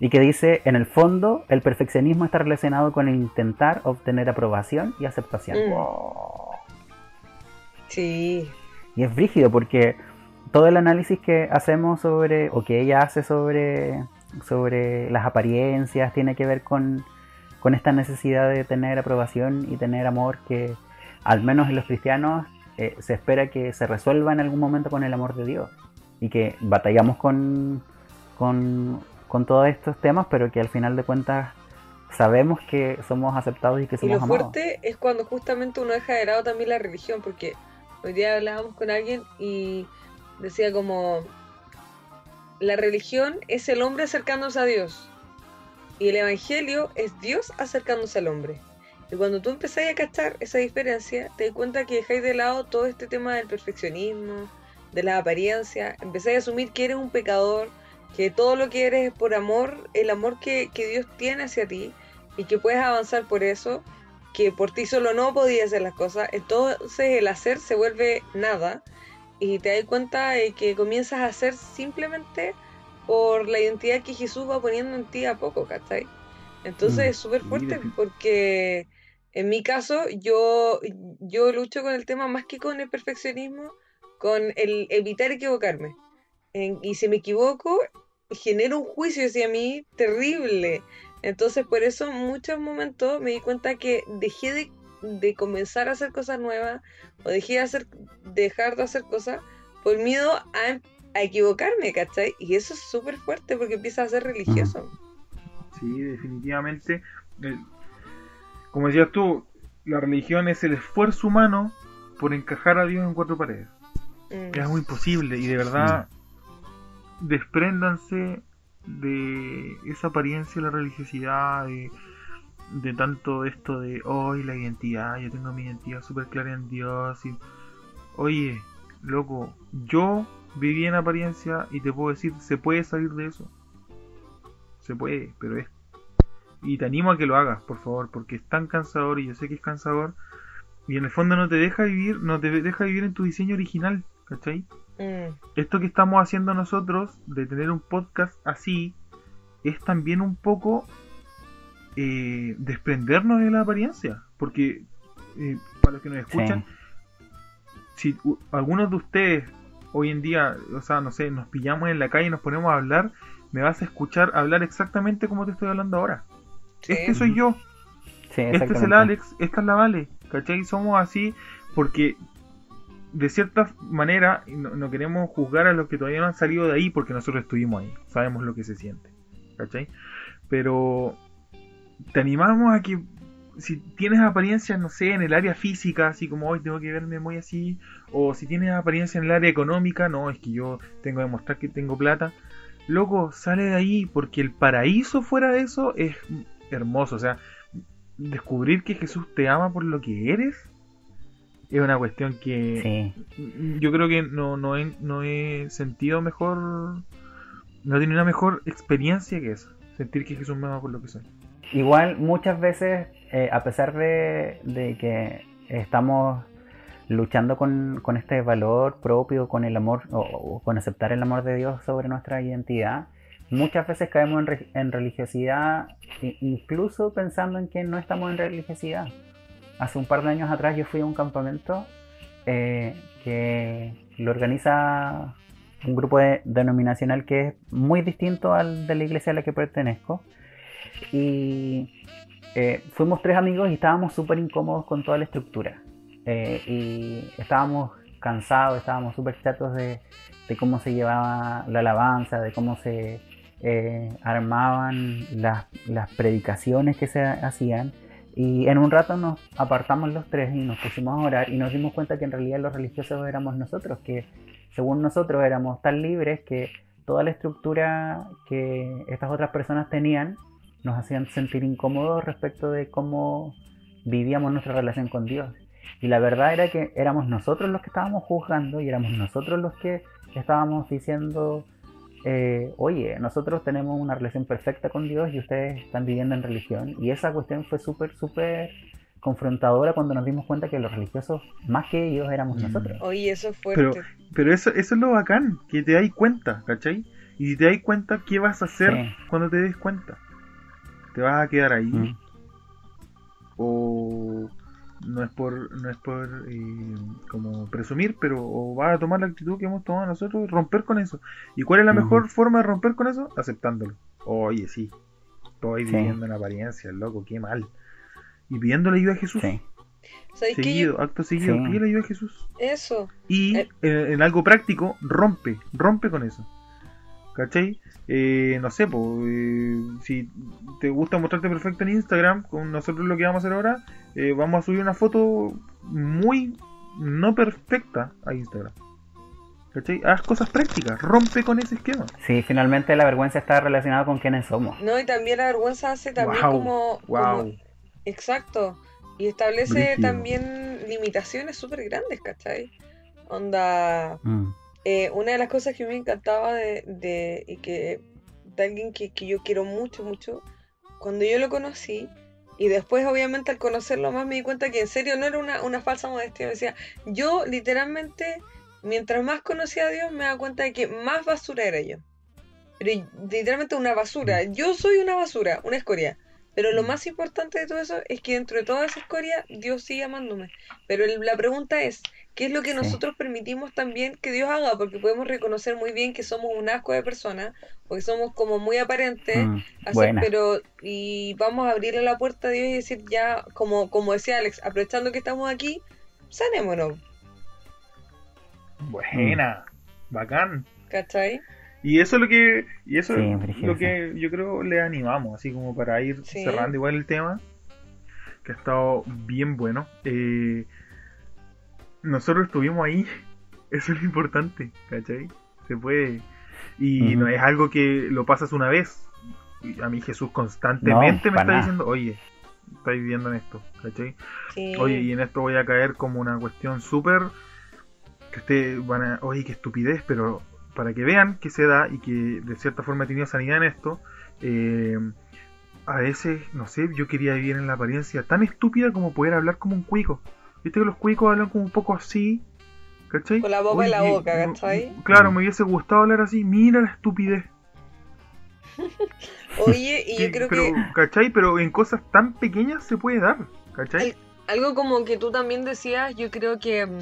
y que dice, en el fondo, el perfeccionismo está relacionado con el intentar obtener aprobación y aceptación. Mm. Sí. Y es brígido porque todo el análisis que hacemos sobre, o que ella hace sobre, sobre las apariencias, tiene que ver con, con esta necesidad de tener aprobación y tener amor que, al menos en los cristianos, eh, se espera que se resuelva en algún momento con el amor de Dios. Y que batallamos con, con, con todos estos temas, pero que al final de cuentas sabemos que somos aceptados y que Y somos lo amados. fuerte es cuando justamente uno deja de lado también la religión, porque hoy día hablábamos con alguien y decía como, la religión es el hombre acercándose a Dios y el evangelio es Dios acercándose al hombre. Y cuando tú empezás a cachar esa diferencia, te das cuenta que dejáis de lado todo este tema del perfeccionismo, de la apariencia, empezáis a asumir que eres un pecador, que todo lo que eres es por amor, el amor que, que Dios tiene hacia ti, y que puedes avanzar por eso, que por ti solo no podías hacer las cosas, entonces el hacer se vuelve nada y te das cuenta de que comienzas a hacer simplemente por la identidad que Jesús va poniendo en ti a poco, ¿cachai? Entonces Mm, es súper fuerte porque en mi caso yo, yo lucho con el tema más que con el perfeccionismo, con el evitar equivocarme. En- y si me equivoco, genero un juicio hacia mí terrible. Entonces por eso en muchos momentos me di cuenta que dejé de, de comenzar a hacer cosas nuevas o dejé de hacer, dejar de hacer cosas por miedo a, a equivocarme, ¿cachai? Y eso es súper fuerte porque empieza a ser religioso. Sí, definitivamente. Como decías tú, la religión es el esfuerzo humano por encajar a Dios en cuatro paredes. Mm. Es algo imposible y de verdad despréndanse de esa apariencia de la religiosidad, de, de tanto esto de hoy la identidad, yo tengo mi identidad súper clara en Dios. Y, oye, loco, yo viví en apariencia y te puedo decir, se puede salir de eso. Se puede, pero es... Y te animo a que lo hagas, por favor, porque es tan cansador y yo sé que es cansador. Y en el fondo no te deja vivir, no te deja vivir en tu diseño original, ¿cachai? Mm. esto que estamos haciendo nosotros, de tener un podcast así, es también un poco eh, desprendernos de la apariencia. Porque, eh, para los que nos escuchan, si u- algunos de ustedes hoy en día, o sea, no sé, nos pillamos en la calle y nos ponemos a hablar, me vas a escuchar hablar exactamente como te estoy hablando ahora. Sí. Este soy yo. Sí, Este es el. Alex, esta es la Vale, ¿cachai? Somos así porque de cierta manera no, queremos juzgar a los que todavía no han salido de ahí porque nosotros estuvimos ahí, sabemos lo que se siente, ¿cachai? Pero te animamos a que si tienes apariencia, no sé, en el área física, así como hoy tengo que verme muy así, o si tienes apariencia en el área económica, no, es que yo tengo que demostrar que tengo plata, loco, sale de ahí porque el paraíso fuera de eso es hermoso, o sea, descubrir que Jesús te ama por lo que eres es una cuestión que Sí. yo creo que no, no, he, no he sentido mejor, no he tenido una mejor experiencia que esa, sentir que Jesús me ama por lo que soy. Igual muchas veces, eh, a pesar de, de que estamos luchando con, con este valor propio, con el amor o, o con aceptar el amor de Dios sobre nuestra identidad, muchas veces caemos en, re- en religiosidad, incluso pensando en que no estamos en religiosidad. Hace un par de años atrás yo fui a un campamento eh, que lo organiza un grupo de- denominacional que es muy distinto al de la iglesia a la que pertenezco. Y eh, fuimos tres amigos y estábamos súper incómodos con toda la estructura. Eh, y estábamos cansados, estábamos súper chatos de, cómo se llevaba la alabanza, de cómo se armaban las, las predicaciones que se hacían. Y en un rato nos apartamos los tres y nos pusimos a orar y nos dimos cuenta que en realidad los religiosos éramos nosotros, que según nosotros éramos tan libres que toda la estructura que estas otras personas tenían nos hacían sentir incómodos respecto de cómo vivíamos nuestra relación con Dios. Y la verdad era que éramos nosotros los que estábamos juzgando y éramos nosotros los que estábamos diciendo, eh, oye, nosotros tenemos una relación perfecta con Dios y ustedes están viviendo en religión. Y esa cuestión fue súper, súper confrontadora cuando nos dimos cuenta que los religiosos, más que ellos, éramos Mm. nosotros. Oye, eso es fuerte. Pero, pero eso, eso es lo bacán, que te das cuenta, ¿cachai? Y si te das cuenta, ¿qué vas a hacer Sí. cuando te des cuenta? ¿Te vas a quedar ahí? Mm. o no es por no es por eh, como presumir pero o vas a tomar la actitud que hemos tomado nosotros romper con eso y cuál es la mejor forma de romper con eso aceptándolo oye sí estoy Sí. viviendo en apariencia loco qué mal y pidiéndole ayuda a Jesús Sí. Seguido acto seguido Sí. pídele ayuda a Jesús Eso. y Eh. eh, en algo práctico rompe rompe con eso ¿cachai? Eh, no sé, po, eh, si te gusta mostrarte perfecto en Instagram, con nosotros lo que vamos a hacer ahora, eh, vamos a subir una foto muy no perfecta a Instagram. ¿Cachai? Haz cosas prácticas, rompe con ese esquema. Sí, finalmente la vergüenza está relacionada con quiénes somos. No, y también la vergüenza hace también Wow, como, wow. como- Exacto. Y establece Brígido. también limitaciones súper grandes, ¿cachai? Onda... Mm. Eh, una de las cosas que me encantaba de, de- y que de alguien que, que yo quiero mucho, mucho, cuando yo lo conocí, y después obviamente al conocerlo más me di cuenta que en serio no era una, una falsa modestia, me decía, yo literalmente, mientras más conocía a Dios, me daba cuenta de que más basura era yo. Pero literalmente una basura, yo soy una basura, una escoria. Pero lo más importante de todo eso es que dentro de toda esa escoria, Dios sigue amándome. Pero el- la pregunta es, ¿qué es lo que Sí. nosotros permitimos también que Dios haga? Porque podemos reconocer muy bien que somos un asco de personas, o que somos como muy aparentes, Mm. así- pero y vamos a abrirle la puerta a Dios y decir ya, como, como decía Alex, aprovechando que estamos aquí, sanémonos, Buena, bacán. ¿cachai? Y eso es lo que, y eso Sí, es brígido, lo que yo creo le animamos, así como para ir Sí. cerrando igual el tema, que ha estado bien bueno. Eh, nosotros estuvimos ahí, eso es lo importante, ¿cachai? Se puede. Y no es algo que lo pasas una vez. A mí Jesús constantemente No, me está nada. diciendo, oye, estáis viviendo en esto, ¿cachai? Sí. Oye, y en esto voy a caer como una cuestión súper que ustedes van a, oye, qué estupidez, pero para que vean que se da y que de cierta forma he tenido sanidad en esto, eh, a veces, no sé, yo quería vivir en la apariencia tan estúpida como poder hablar como un cuico. Viste que los cuicos hablan como un poco así, ¿cachai? Con la boca en la boca, no- ¿cachai? Claro, me hubiese gustado hablar así, mira la estupidez. Oye, y yo creo pero, que ¿cachai? Pero en cosas tan pequeñas se puede dar, ¿cachai? algo como que tú también decías, yo creo que, mm,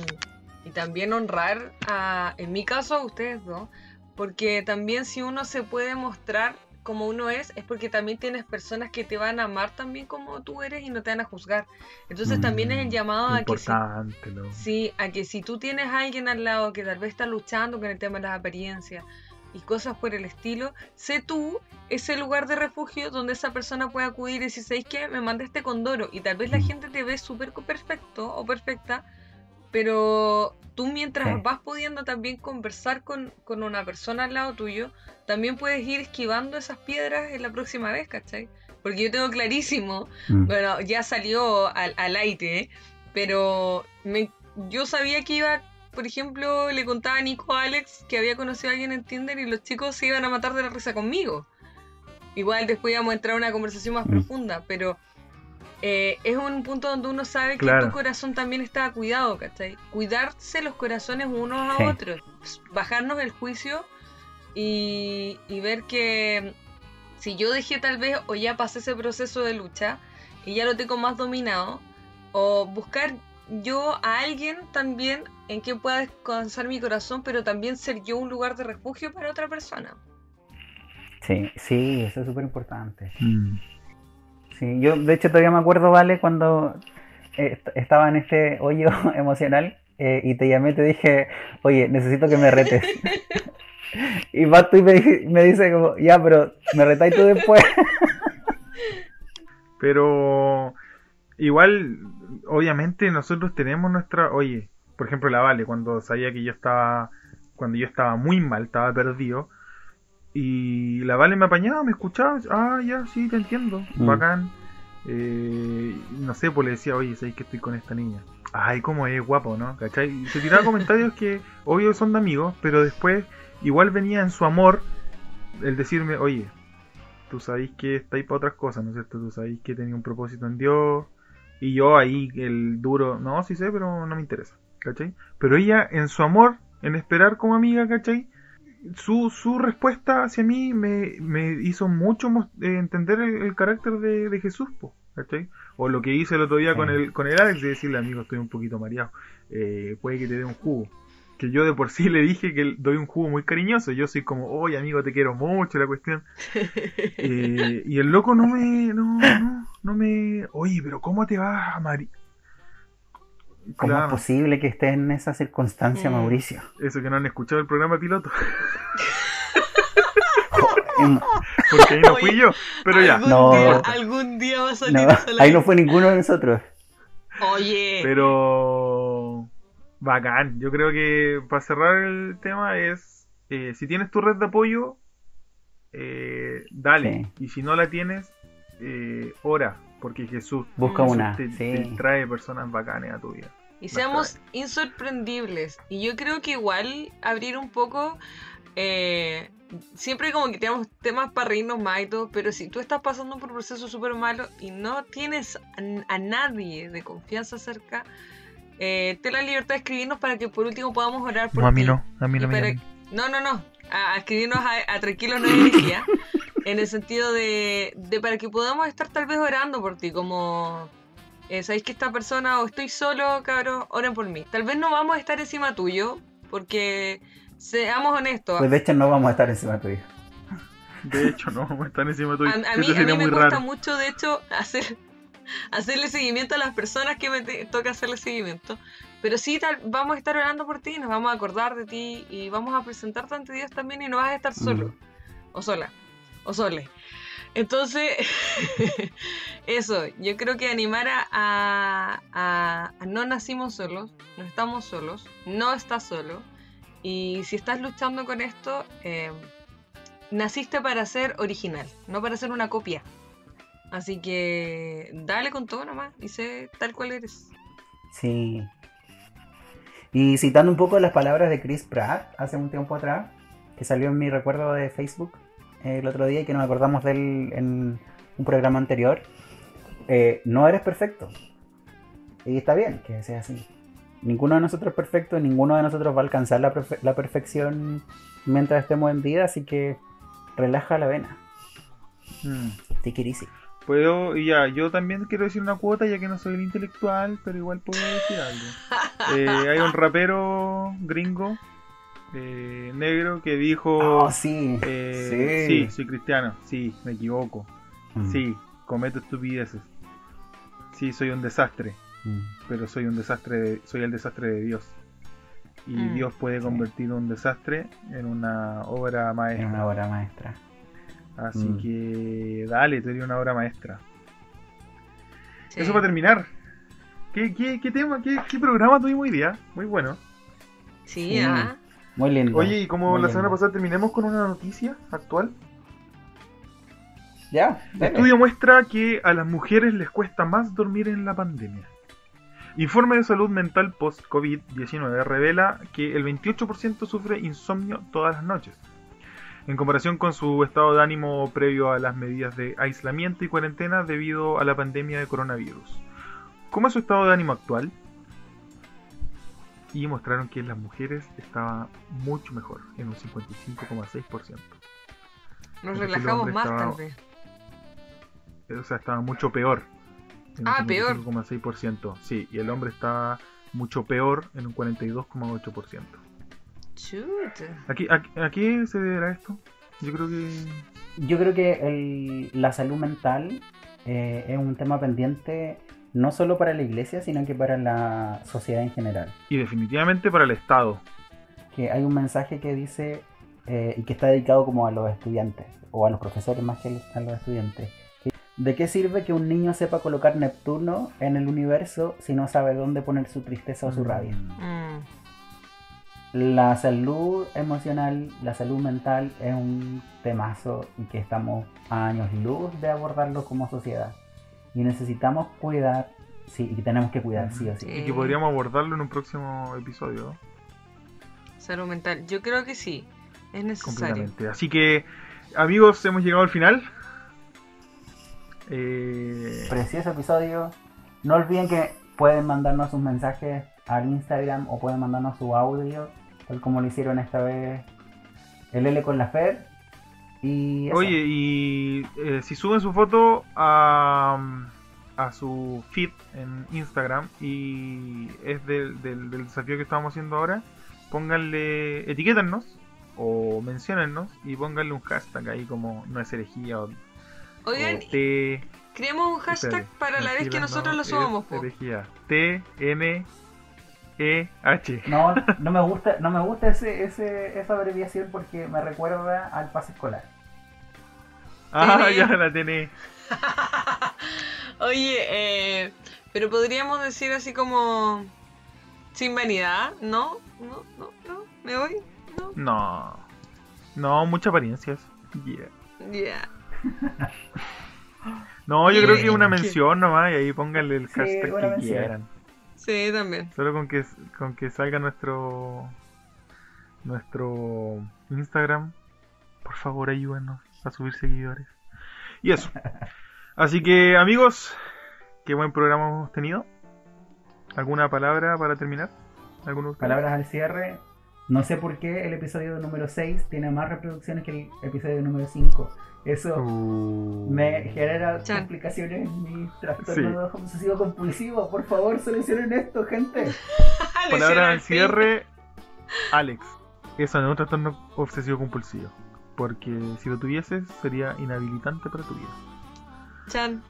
y también honrar a, en mi caso, a ustedes dos, porque también si uno se puede mostrar como uno es, es porque también tienes personas que te van a amar también como tú eres y no te van a juzgar. Entonces también es el llamado a que si, ¿no? sí, a que si tú tienes a alguien al lado que tal vez está luchando con el tema de las apariencias y cosas por el estilo, sé tú ese lugar de refugio donde esa persona puede acudir y decir, ¿sabéis qué? Me mandé este condoro y tal vez la Mm. gente te ve súper perfecto o perfecta, pero tú mientras Sí. vas pudiendo también conversar con, con una persona al lado tuyo, también puedes ir esquivando esas piedras en la próxima vez, ¿cachai? Porque yo tengo clarísimo Mm. bueno, ya salió al, al aire, ¿eh? pero me, yo sabía que iba, por ejemplo, le contaba a Nico a Alex que había conocido a alguien en Tinder y los chicos se iban a matar de la risa conmigo. Igual después íbamos a entrar a una conversación más Mm. profunda, pero eh, es un punto donde uno sabe que tu corazón también está cuidado, ¿cachai? Cuidarse los corazones unos a Sí. otros, bajarnos el juicio y, y ver que si yo dejé tal vez o ya pasé ese proceso de lucha y ya lo tengo más dominado, o buscar yo a alguien también en que pueda descansar mi corazón, pero también ser yo un lugar de refugio para otra persona. Sí, sí, eso es súper importante. Mm. Sí, yo de hecho todavía me acuerdo, Vale, cuando eh, est- estaba en este hoyo emocional eh, y te llamé y te dije, oye, necesito que me retes. y tú y me, me dice como, ya, pero me retáis tú después. Pero igual, obviamente nosotros tenemos nuestra, oye, por ejemplo la Vale, cuando sabía que yo estaba, cuando yo estaba muy mal, estaba perdido, y la Vale me apañaba, me escuchaba, ah, ya, sí, te entiendo, Mm. bacán. Eh, no sé, pues le decía, oye, sabes que estoy con esta niña. Ay, cómo es guapo, ¿no? ¿Cachai? Y se tiraba comentarios que, obvio, son de amigos, pero después igual venía en su amor el decirme, oye, tú sabéis que estáis para otras cosas, ¿no es cierto? Tú sabéis que tenía un propósito en Dios Y yo ahí, el duro, no, sí sé, pero no me interesa, ¿cachai? Pero ella, en su amor, en esperar como amiga, ¿cachai? Su, su respuesta hacia mí me, me hizo mucho eh, entender el, el carácter de, de Jesús, po, ¿cachai? O lo que hice el otro día con el, con el Alex, de decirle, amigo, estoy un poquito mareado, eh, puede que te dé un jugo. Que yo de por sí le dije que doy un jugo muy cariñoso, yo soy como, oye amigo, te quiero mucho, la cuestión. Eh, y el loco no me, no, no, no me, oye, pero ¿cómo te vas a Mari? ¿Cómo Claro, es posible que esté en esa circunstancia, Mm. Mauricio? eso que no han escuchado el programa piloto, Em, porque ahí no fui yo, pero ya. Algún, No. día, algún día va a salir no, ahí no fue ninguno de nosotros. Oye, Pero bacán. Yo creo que para cerrar el tema es eh, si tienes tu red de apoyo, eh, dale. Y si no la tienes, eh, ora, porque Jesús, Busca Jesús una, te, sí. te trae personas bacanes a tu vida. y seamos insorprendibles. Y yo creo que igual abrir un poco. eh, siempre como que tenemos temas para reírnos más y todo, pero si tú estás pasando por un proceso súper malo y no tienes a, a nadie de confianza cerca, eh, ten la libertad de escribirnos para que por último podamos orar por No, a mí ti. no, a mí no me para-. No, no, no. A, a escribirnos a, a Tranquilos No hay energía. En el sentido de, de para que podamos estar tal vez orando por ti. Como, eh, ¿sabéis que esta persona o estoy solo, cabros? Oren por mí. Tal vez no vamos a estar encima tuyo, porque seamos honestos. Pues de hecho no vamos a estar encima tuyo. De hecho, no, vamos a estar encima tuyo. a, a mí, a mí me cuesta mucho, de hecho, hacer hacerle seguimiento a las personas que me te- toca hacerle seguimiento. Pero sí, tal, vamos a estar orando por ti, nos vamos a acordar de ti y vamos a presentarte ante Dios también y no vas a estar solo. Mm. O sola. O sole. Entonces, eso, yo creo que animar a, no nacimos solos, no estamos solos, no estás solo. Y si estás luchando con esto, eh, naciste para ser original, no para ser una copia. Así que dale con todo nomás y sé tal cual eres. Sí. Y citando un poco las palabras de Chris Pratt hace un tiempo atrás, que salió en mi recuerdo de Facebook el otro día y que nos acordamos de él en un programa anterior, eh, no eres perfecto. Y está bien que sea así. Ninguno de nosotros es perfecto, ninguno de nosotros va a alcanzar la, perfe- la perfección mientras estemos en vida, así que relaja la vena. Mm. Take it easy. Puedo, y ya, yo también quiero decir una cuota, ya que no soy el intelectual, pero igual puedo decir algo. Eh, hay un rapero gringo, eh, negro, que dijo... Oh, sí. eh, sí. sí, soy cristiano, sí, me equivoco, Mm, sí, cometo estupideces, sí, soy un desastre, mm. pero soy un desastre, de- soy el desastre de Dios. Y Mm, Dios puede sí. convertir un desastre en una obra Es maestra. una obra maestra. Así Mm. que dale, tú eres una obra maestra. Sí. Eso para terminar. ¿Qué, qué, qué tema, qué, qué programa tuvimos hoy día? Muy bueno. Sí, Sí. Muy lindo. Oye, y como la semana pasada terminemos con una noticia actual. Ya, El estudio muestra que a las mujeres les cuesta más dormir en la pandemia. Informe de salud mental post-COVID-19 revela que el 28% sufre insomnio todas las noches, en comparación con su estado de ánimo previo a las medidas de aislamiento y cuarentena debido a la pandemia de coronavirus. ¿Cómo es su estado de ánimo actual? Y mostraron que en las mujeres estaba mucho mejor, en un 55,6%. Nos relajamos más estaba- tal vez. o sea, estaba mucho peor. En Ah, un peor. 55,6%. Sí, y el hombre estaba mucho peor en un 42,8%. Chuta. ¿Aquí, a, a qué se deberá esto? Yo creo que... Yo creo que el- la salud mental eh, es un tema pendiente no solo para la iglesia, sino que para la sociedad en general. Y definitivamente para el Estado. Que hay un mensaje que dice eh, y que está dedicado como a los estudiantes, o a los profesores más que a los estudiantes. que- ¿De qué sirve que un niño sepa colocar Neptuno en el universo si no sabe dónde poner su tristeza o su rabia? Mm. La salud emocional, la salud mental es un temazo y que estamos a años luz de abordarlo como sociedad. Y necesitamos cuidar, sí, y que tenemos que cuidar, sí o sí. Sí. Y que podríamos abordarlo en un próximo episodio. Salud mental. Yo creo que sí. Es necesario. Completamente. Así que, amigos, hemos llegado al final. Eh, Precioso episodio. No olviden que pueden mandarnos sus mensajes al Instagram o pueden mandarnos su audio, tal como lo hicieron esta vez el L con la Fer. Y eso. Oye, y eh, si suben su foto a, a su feed en Instagram y es del, del, del desafío que estamos haciendo ahora, pónganle, etiquétanos o menciónennos y pónganle un hashtag ahí como no es herejía o, Oigan, o T. creemos un hashtag para la vez que nosotros no lo subamos. herejía. T, N, E, H. No, no me gusta, no me gusta ese, ese, esa abreviación porque me recuerda al pase escolar. Ah, ya la tenés. Oye, eh, pero podríamos decir así como sin vanidad, ¿no? No, no, no, me voy. No, No. No, muchas apariencias. Yeah. ya. No, yo creo que una mención nomás y ahí pónganle el Sí, hashtag que mención. quieran. Sí, también. Solo con que con que salga nuestro nuestro Instagram, por favor ayúdenos a subir seguidores. Y eso. Así que amigos, qué buen programa hemos tenido. ¿Alguna palabra para terminar? ¿Alguno de ustedes? Palabras al cierre. No sé por qué el episodio número 6 tiene más reproducciones que el episodio número 5. Eso Uh. me genera Chan. complicaciones en mi trastorno obsesivo compulsivo. Por favor, solucionen esto, gente. Palabra al cierre, Alex. Eso no es un trastorno obsesivo compulsivo. Porque si lo tuvieses sería inhabilitante para tu vida. Chan.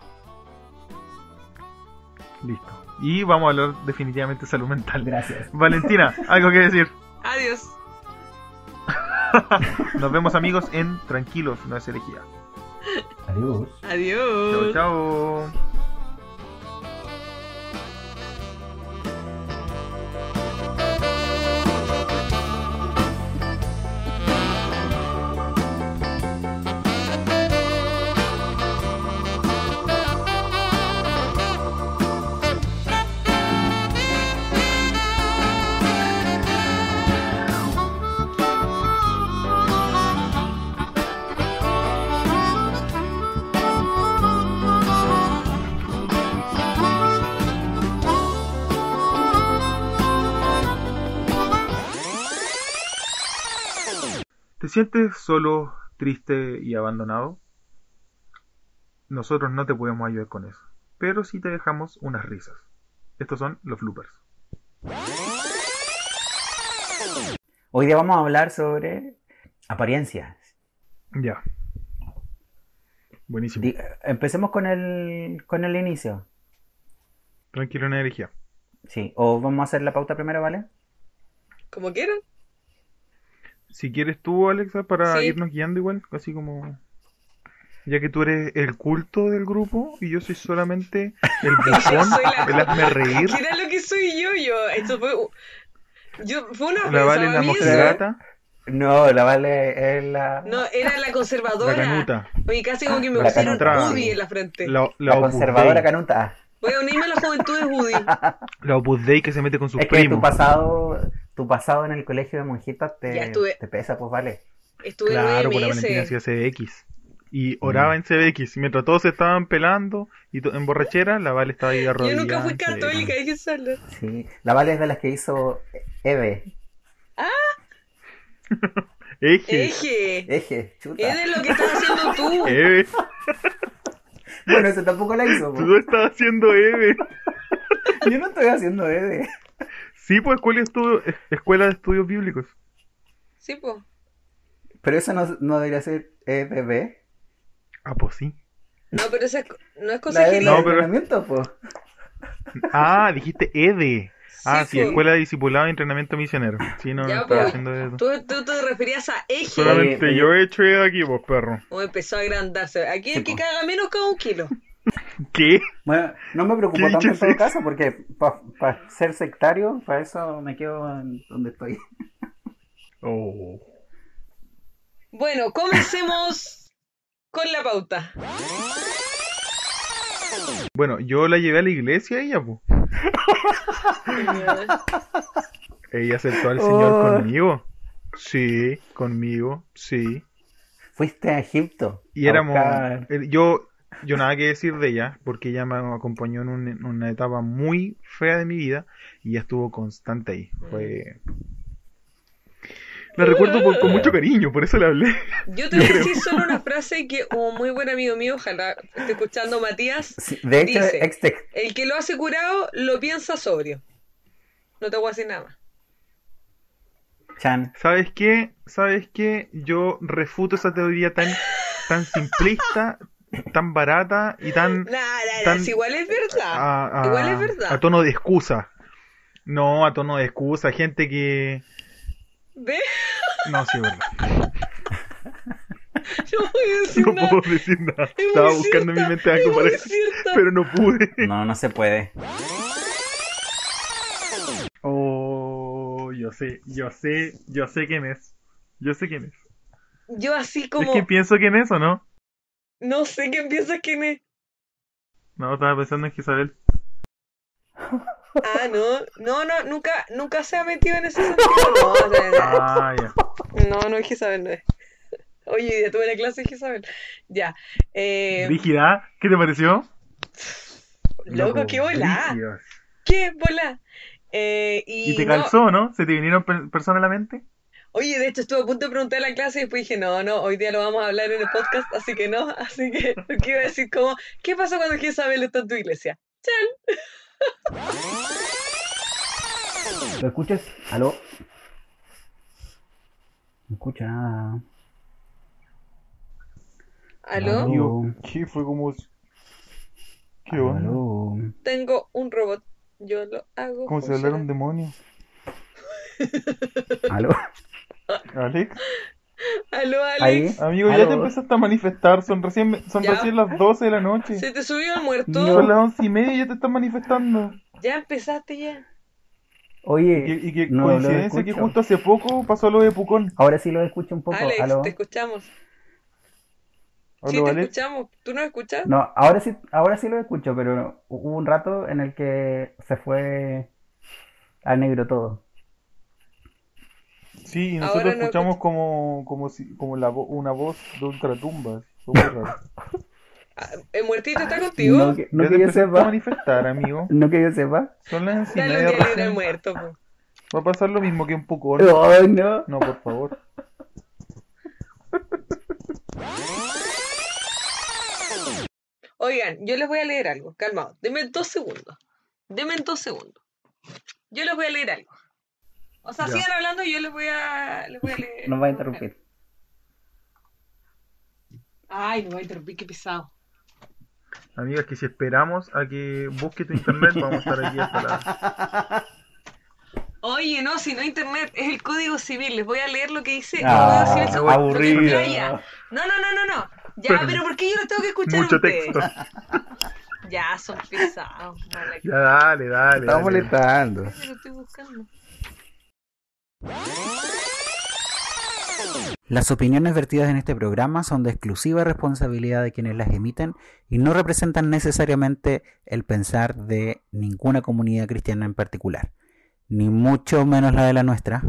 Listo. Y vamos a hablar definitivamente de salud mental. Gracias. Valentina, algo que decir. Adiós. Nos vemos amigos en Tranquilos, no es herejía. Adiós. Adiós. Chao, chao. Sientes solo, triste y abandonado? Nosotros no te podemos ayudar con eso, pero sí te dejamos unas risas. Estos son los bloopers. Hoy día vamos a hablar sobre apariencias. Ya. Buenísimo. Di- Empecemos con el, con el inicio. Tranquilo, herejía. Sí, o vamos a hacer la pauta primero, ¿vale? Como quieran. Si quieres tú, Alexa, para Sí. irnos guiando igual, así como... Ya que tú eres el culto del grupo y yo soy solamente el bufón, la- el hazme reír, ¿Qué era lo que soy yo? Yo, esto fue. Yo, fue una la vale la mojigata, No, la Vale es la, No, era la la conservadora. canuta, Oye, casi como que me La pusieron canuta. UDI en la frente. la, la la conservadora Dei, canuta. Voy a unirme a la juventud de UDI. la Opus Dei que se mete con sus Es que tu primos. pasado, tu pasado en el colegio de monjitas te, Ya estuve- te pesa, pues vale. Estuve Claro, en por la Valentina hacía CBX. Y oraba en CBX. Mientras todos se estaban pelando y en borrachera, la Vale estaba ahí Yo arrodillada. nunca fui católica, dije sola. Sí. La Vale es de las que hizo Eve. Eje. Eje. Eje, chuta. Es de lo que estás haciendo tú. Eve. Bueno, eso tampoco la hizo. Tú po. estás haciendo Eve. Yo no estoy haciendo Eve. Sí, pues escuela de, estudio- escuela de estudios bíblicos. Sí, po. Pero eso no, no debería ser EBB. Ah, pues sí. No, pero esa es, no es consejería. No, pero- entrenamiento, pues. Ah, dijiste EDE. Ah, sí, po. Escuela de Discipulado y Entrenamiento Misionero. Sí, no, no Ya, estaba pues. haciendo eso. Tú, tú te referías a eje. Solamente yo he hecho EDE aquí, pues, perro. O empezó a agrandarse. Aquí el Sí, que po. caga menos caga un kilo. ¿Qué? Bueno, no me preocupo ¿Qué tanto en todo es caso porque para ser sectario, para eso me quedo en donde estoy. Oh. Bueno, comencemos con la pauta. Bueno, yo la llevé a la iglesia ella, pues. Ella aceptó al Señor Oh. conmigo. Sí, conmigo, sí. Fuiste a Egipto. Y a éramos. buscar- Yo yo nada que decir de ella, porque ella me acompañó en, un- en una etapa muy fea de mi vida y ella estuvo constante ahí. Fue... La recuerdo por- con mucho cariño, por eso le hablé. Yo te voy a decir solo una frase que un muy buen amigo mío, ojalá esté escuchando Matías, Sí, de hecho, Dice. ex el que lo hace curado lo piensa sobrio. No te voy a decir nada más. Chan. ¿Sabes qué? ¿Sabes qué? Yo refuto esa teoría tan, tan simplista, tan barata y tan... Tan- si igual es verdad. a, a- Igual es verdad. a tono de excusa. No, a tono de excusa. Gente que... ¿Ves? No, sí, es verdad. No voy a decir No nada. puedo decir nada. Es Estaba muy buscando en mi mente es algo para pero no pude. No, no se puede. Oh, yo sé, yo sé, yo sé quién es. Yo sé quién es. Yo así ¿Es como, que pienso quién es o no? No sé quién piensas quién es. No, estaba pensando en Isabel. Ah, no, no, no, nunca, nunca se ha metido en ese sentido. No, o sea, Ah, ya. no, no es Isabel, no es. Oye, ya tuve la clase de Isabel. Ya. Eh, Rígida, ¿qué te pareció? loco, qué volá. brígido. ¿Qué volá? Eh, y ¿Y te no- calzó, no? ¿Se te vinieron per- personas a la mente? Oye, de hecho estuve a punto de preguntar en la clase y después dije, no, no, hoy día lo vamos a hablar en el podcast, así que no, así que lo que iba a decir como, ¿qué pasó cuando Isabel está en tu iglesia? ¿Lo escuchas? ¿Aló? No escucho nada. ¿Aló? Aló. ¿qué fue como... ¿Qué onda? Aló. Tengo un robot, yo lo hago. Como si hablara un demonio. Aló. Alex, ¿Aló, Alex? Ahí. amigo, ya te empezaste a manifestar. Son recién, son Ya. recién las 12 de la noche. ¿Se te subió el muerto? No. Son las 11 y media y ya te estás manifestando. Ya empezaste ya. Y que, Oye, y que no lo coincidencia que justo hace poco pasó lo de Pucón. ahora sí lo escucho un poco. Alex, ¿Aló? te escuchamos. Sí, ¿Aló, te Alex? escuchamos. ¿Tú nos escuchas? No, ahora sí, ahora sí lo escucho, pero hubo un rato en el que se fue al negro todo. Sí, y Ahora nosotros no escuchamos como, como, si, como la vo- una voz de ultratumba. Muy raro. Ah, ¿El muertito está contigo? No que, no ya que yo empezaste a sepa. manifestar, amigo. No que yo sepa. Son las 11 y Dale un media día libre al recién. muerto. po. Va a pasar lo mismo que en Pucón. Ay, no. No, por favor. Oigan, yo les voy a leer algo. Calmado. Denme dos segundos. Denme dos segundos. Yo les voy a leer algo. O sea, Ya. sigan hablando y yo les voy a, les voy a leer. Nos va a interrumpir. Ay, no va a interrumpir, qué pesado. Amigas, que si esperamos a que busque tu internet, vamos a estar aquí hasta la... Oye, no, si no internet, es el código civil. Les voy a leer lo que dice el Ah, código civil. aburrido. No, no, no, no, no. Ya, pero ¿por qué yo lo tengo que escuchar a Mucho ustedes? texto. Ya, son pesados. Ya, dale, dale. Estamos molestando. lo estoy buscando. Las opiniones vertidas en este programa son de exclusiva responsabilidad de quienes las emiten y no representan necesariamente el pensar de ninguna comunidad cristiana en particular, ni mucho menos la de la nuestra.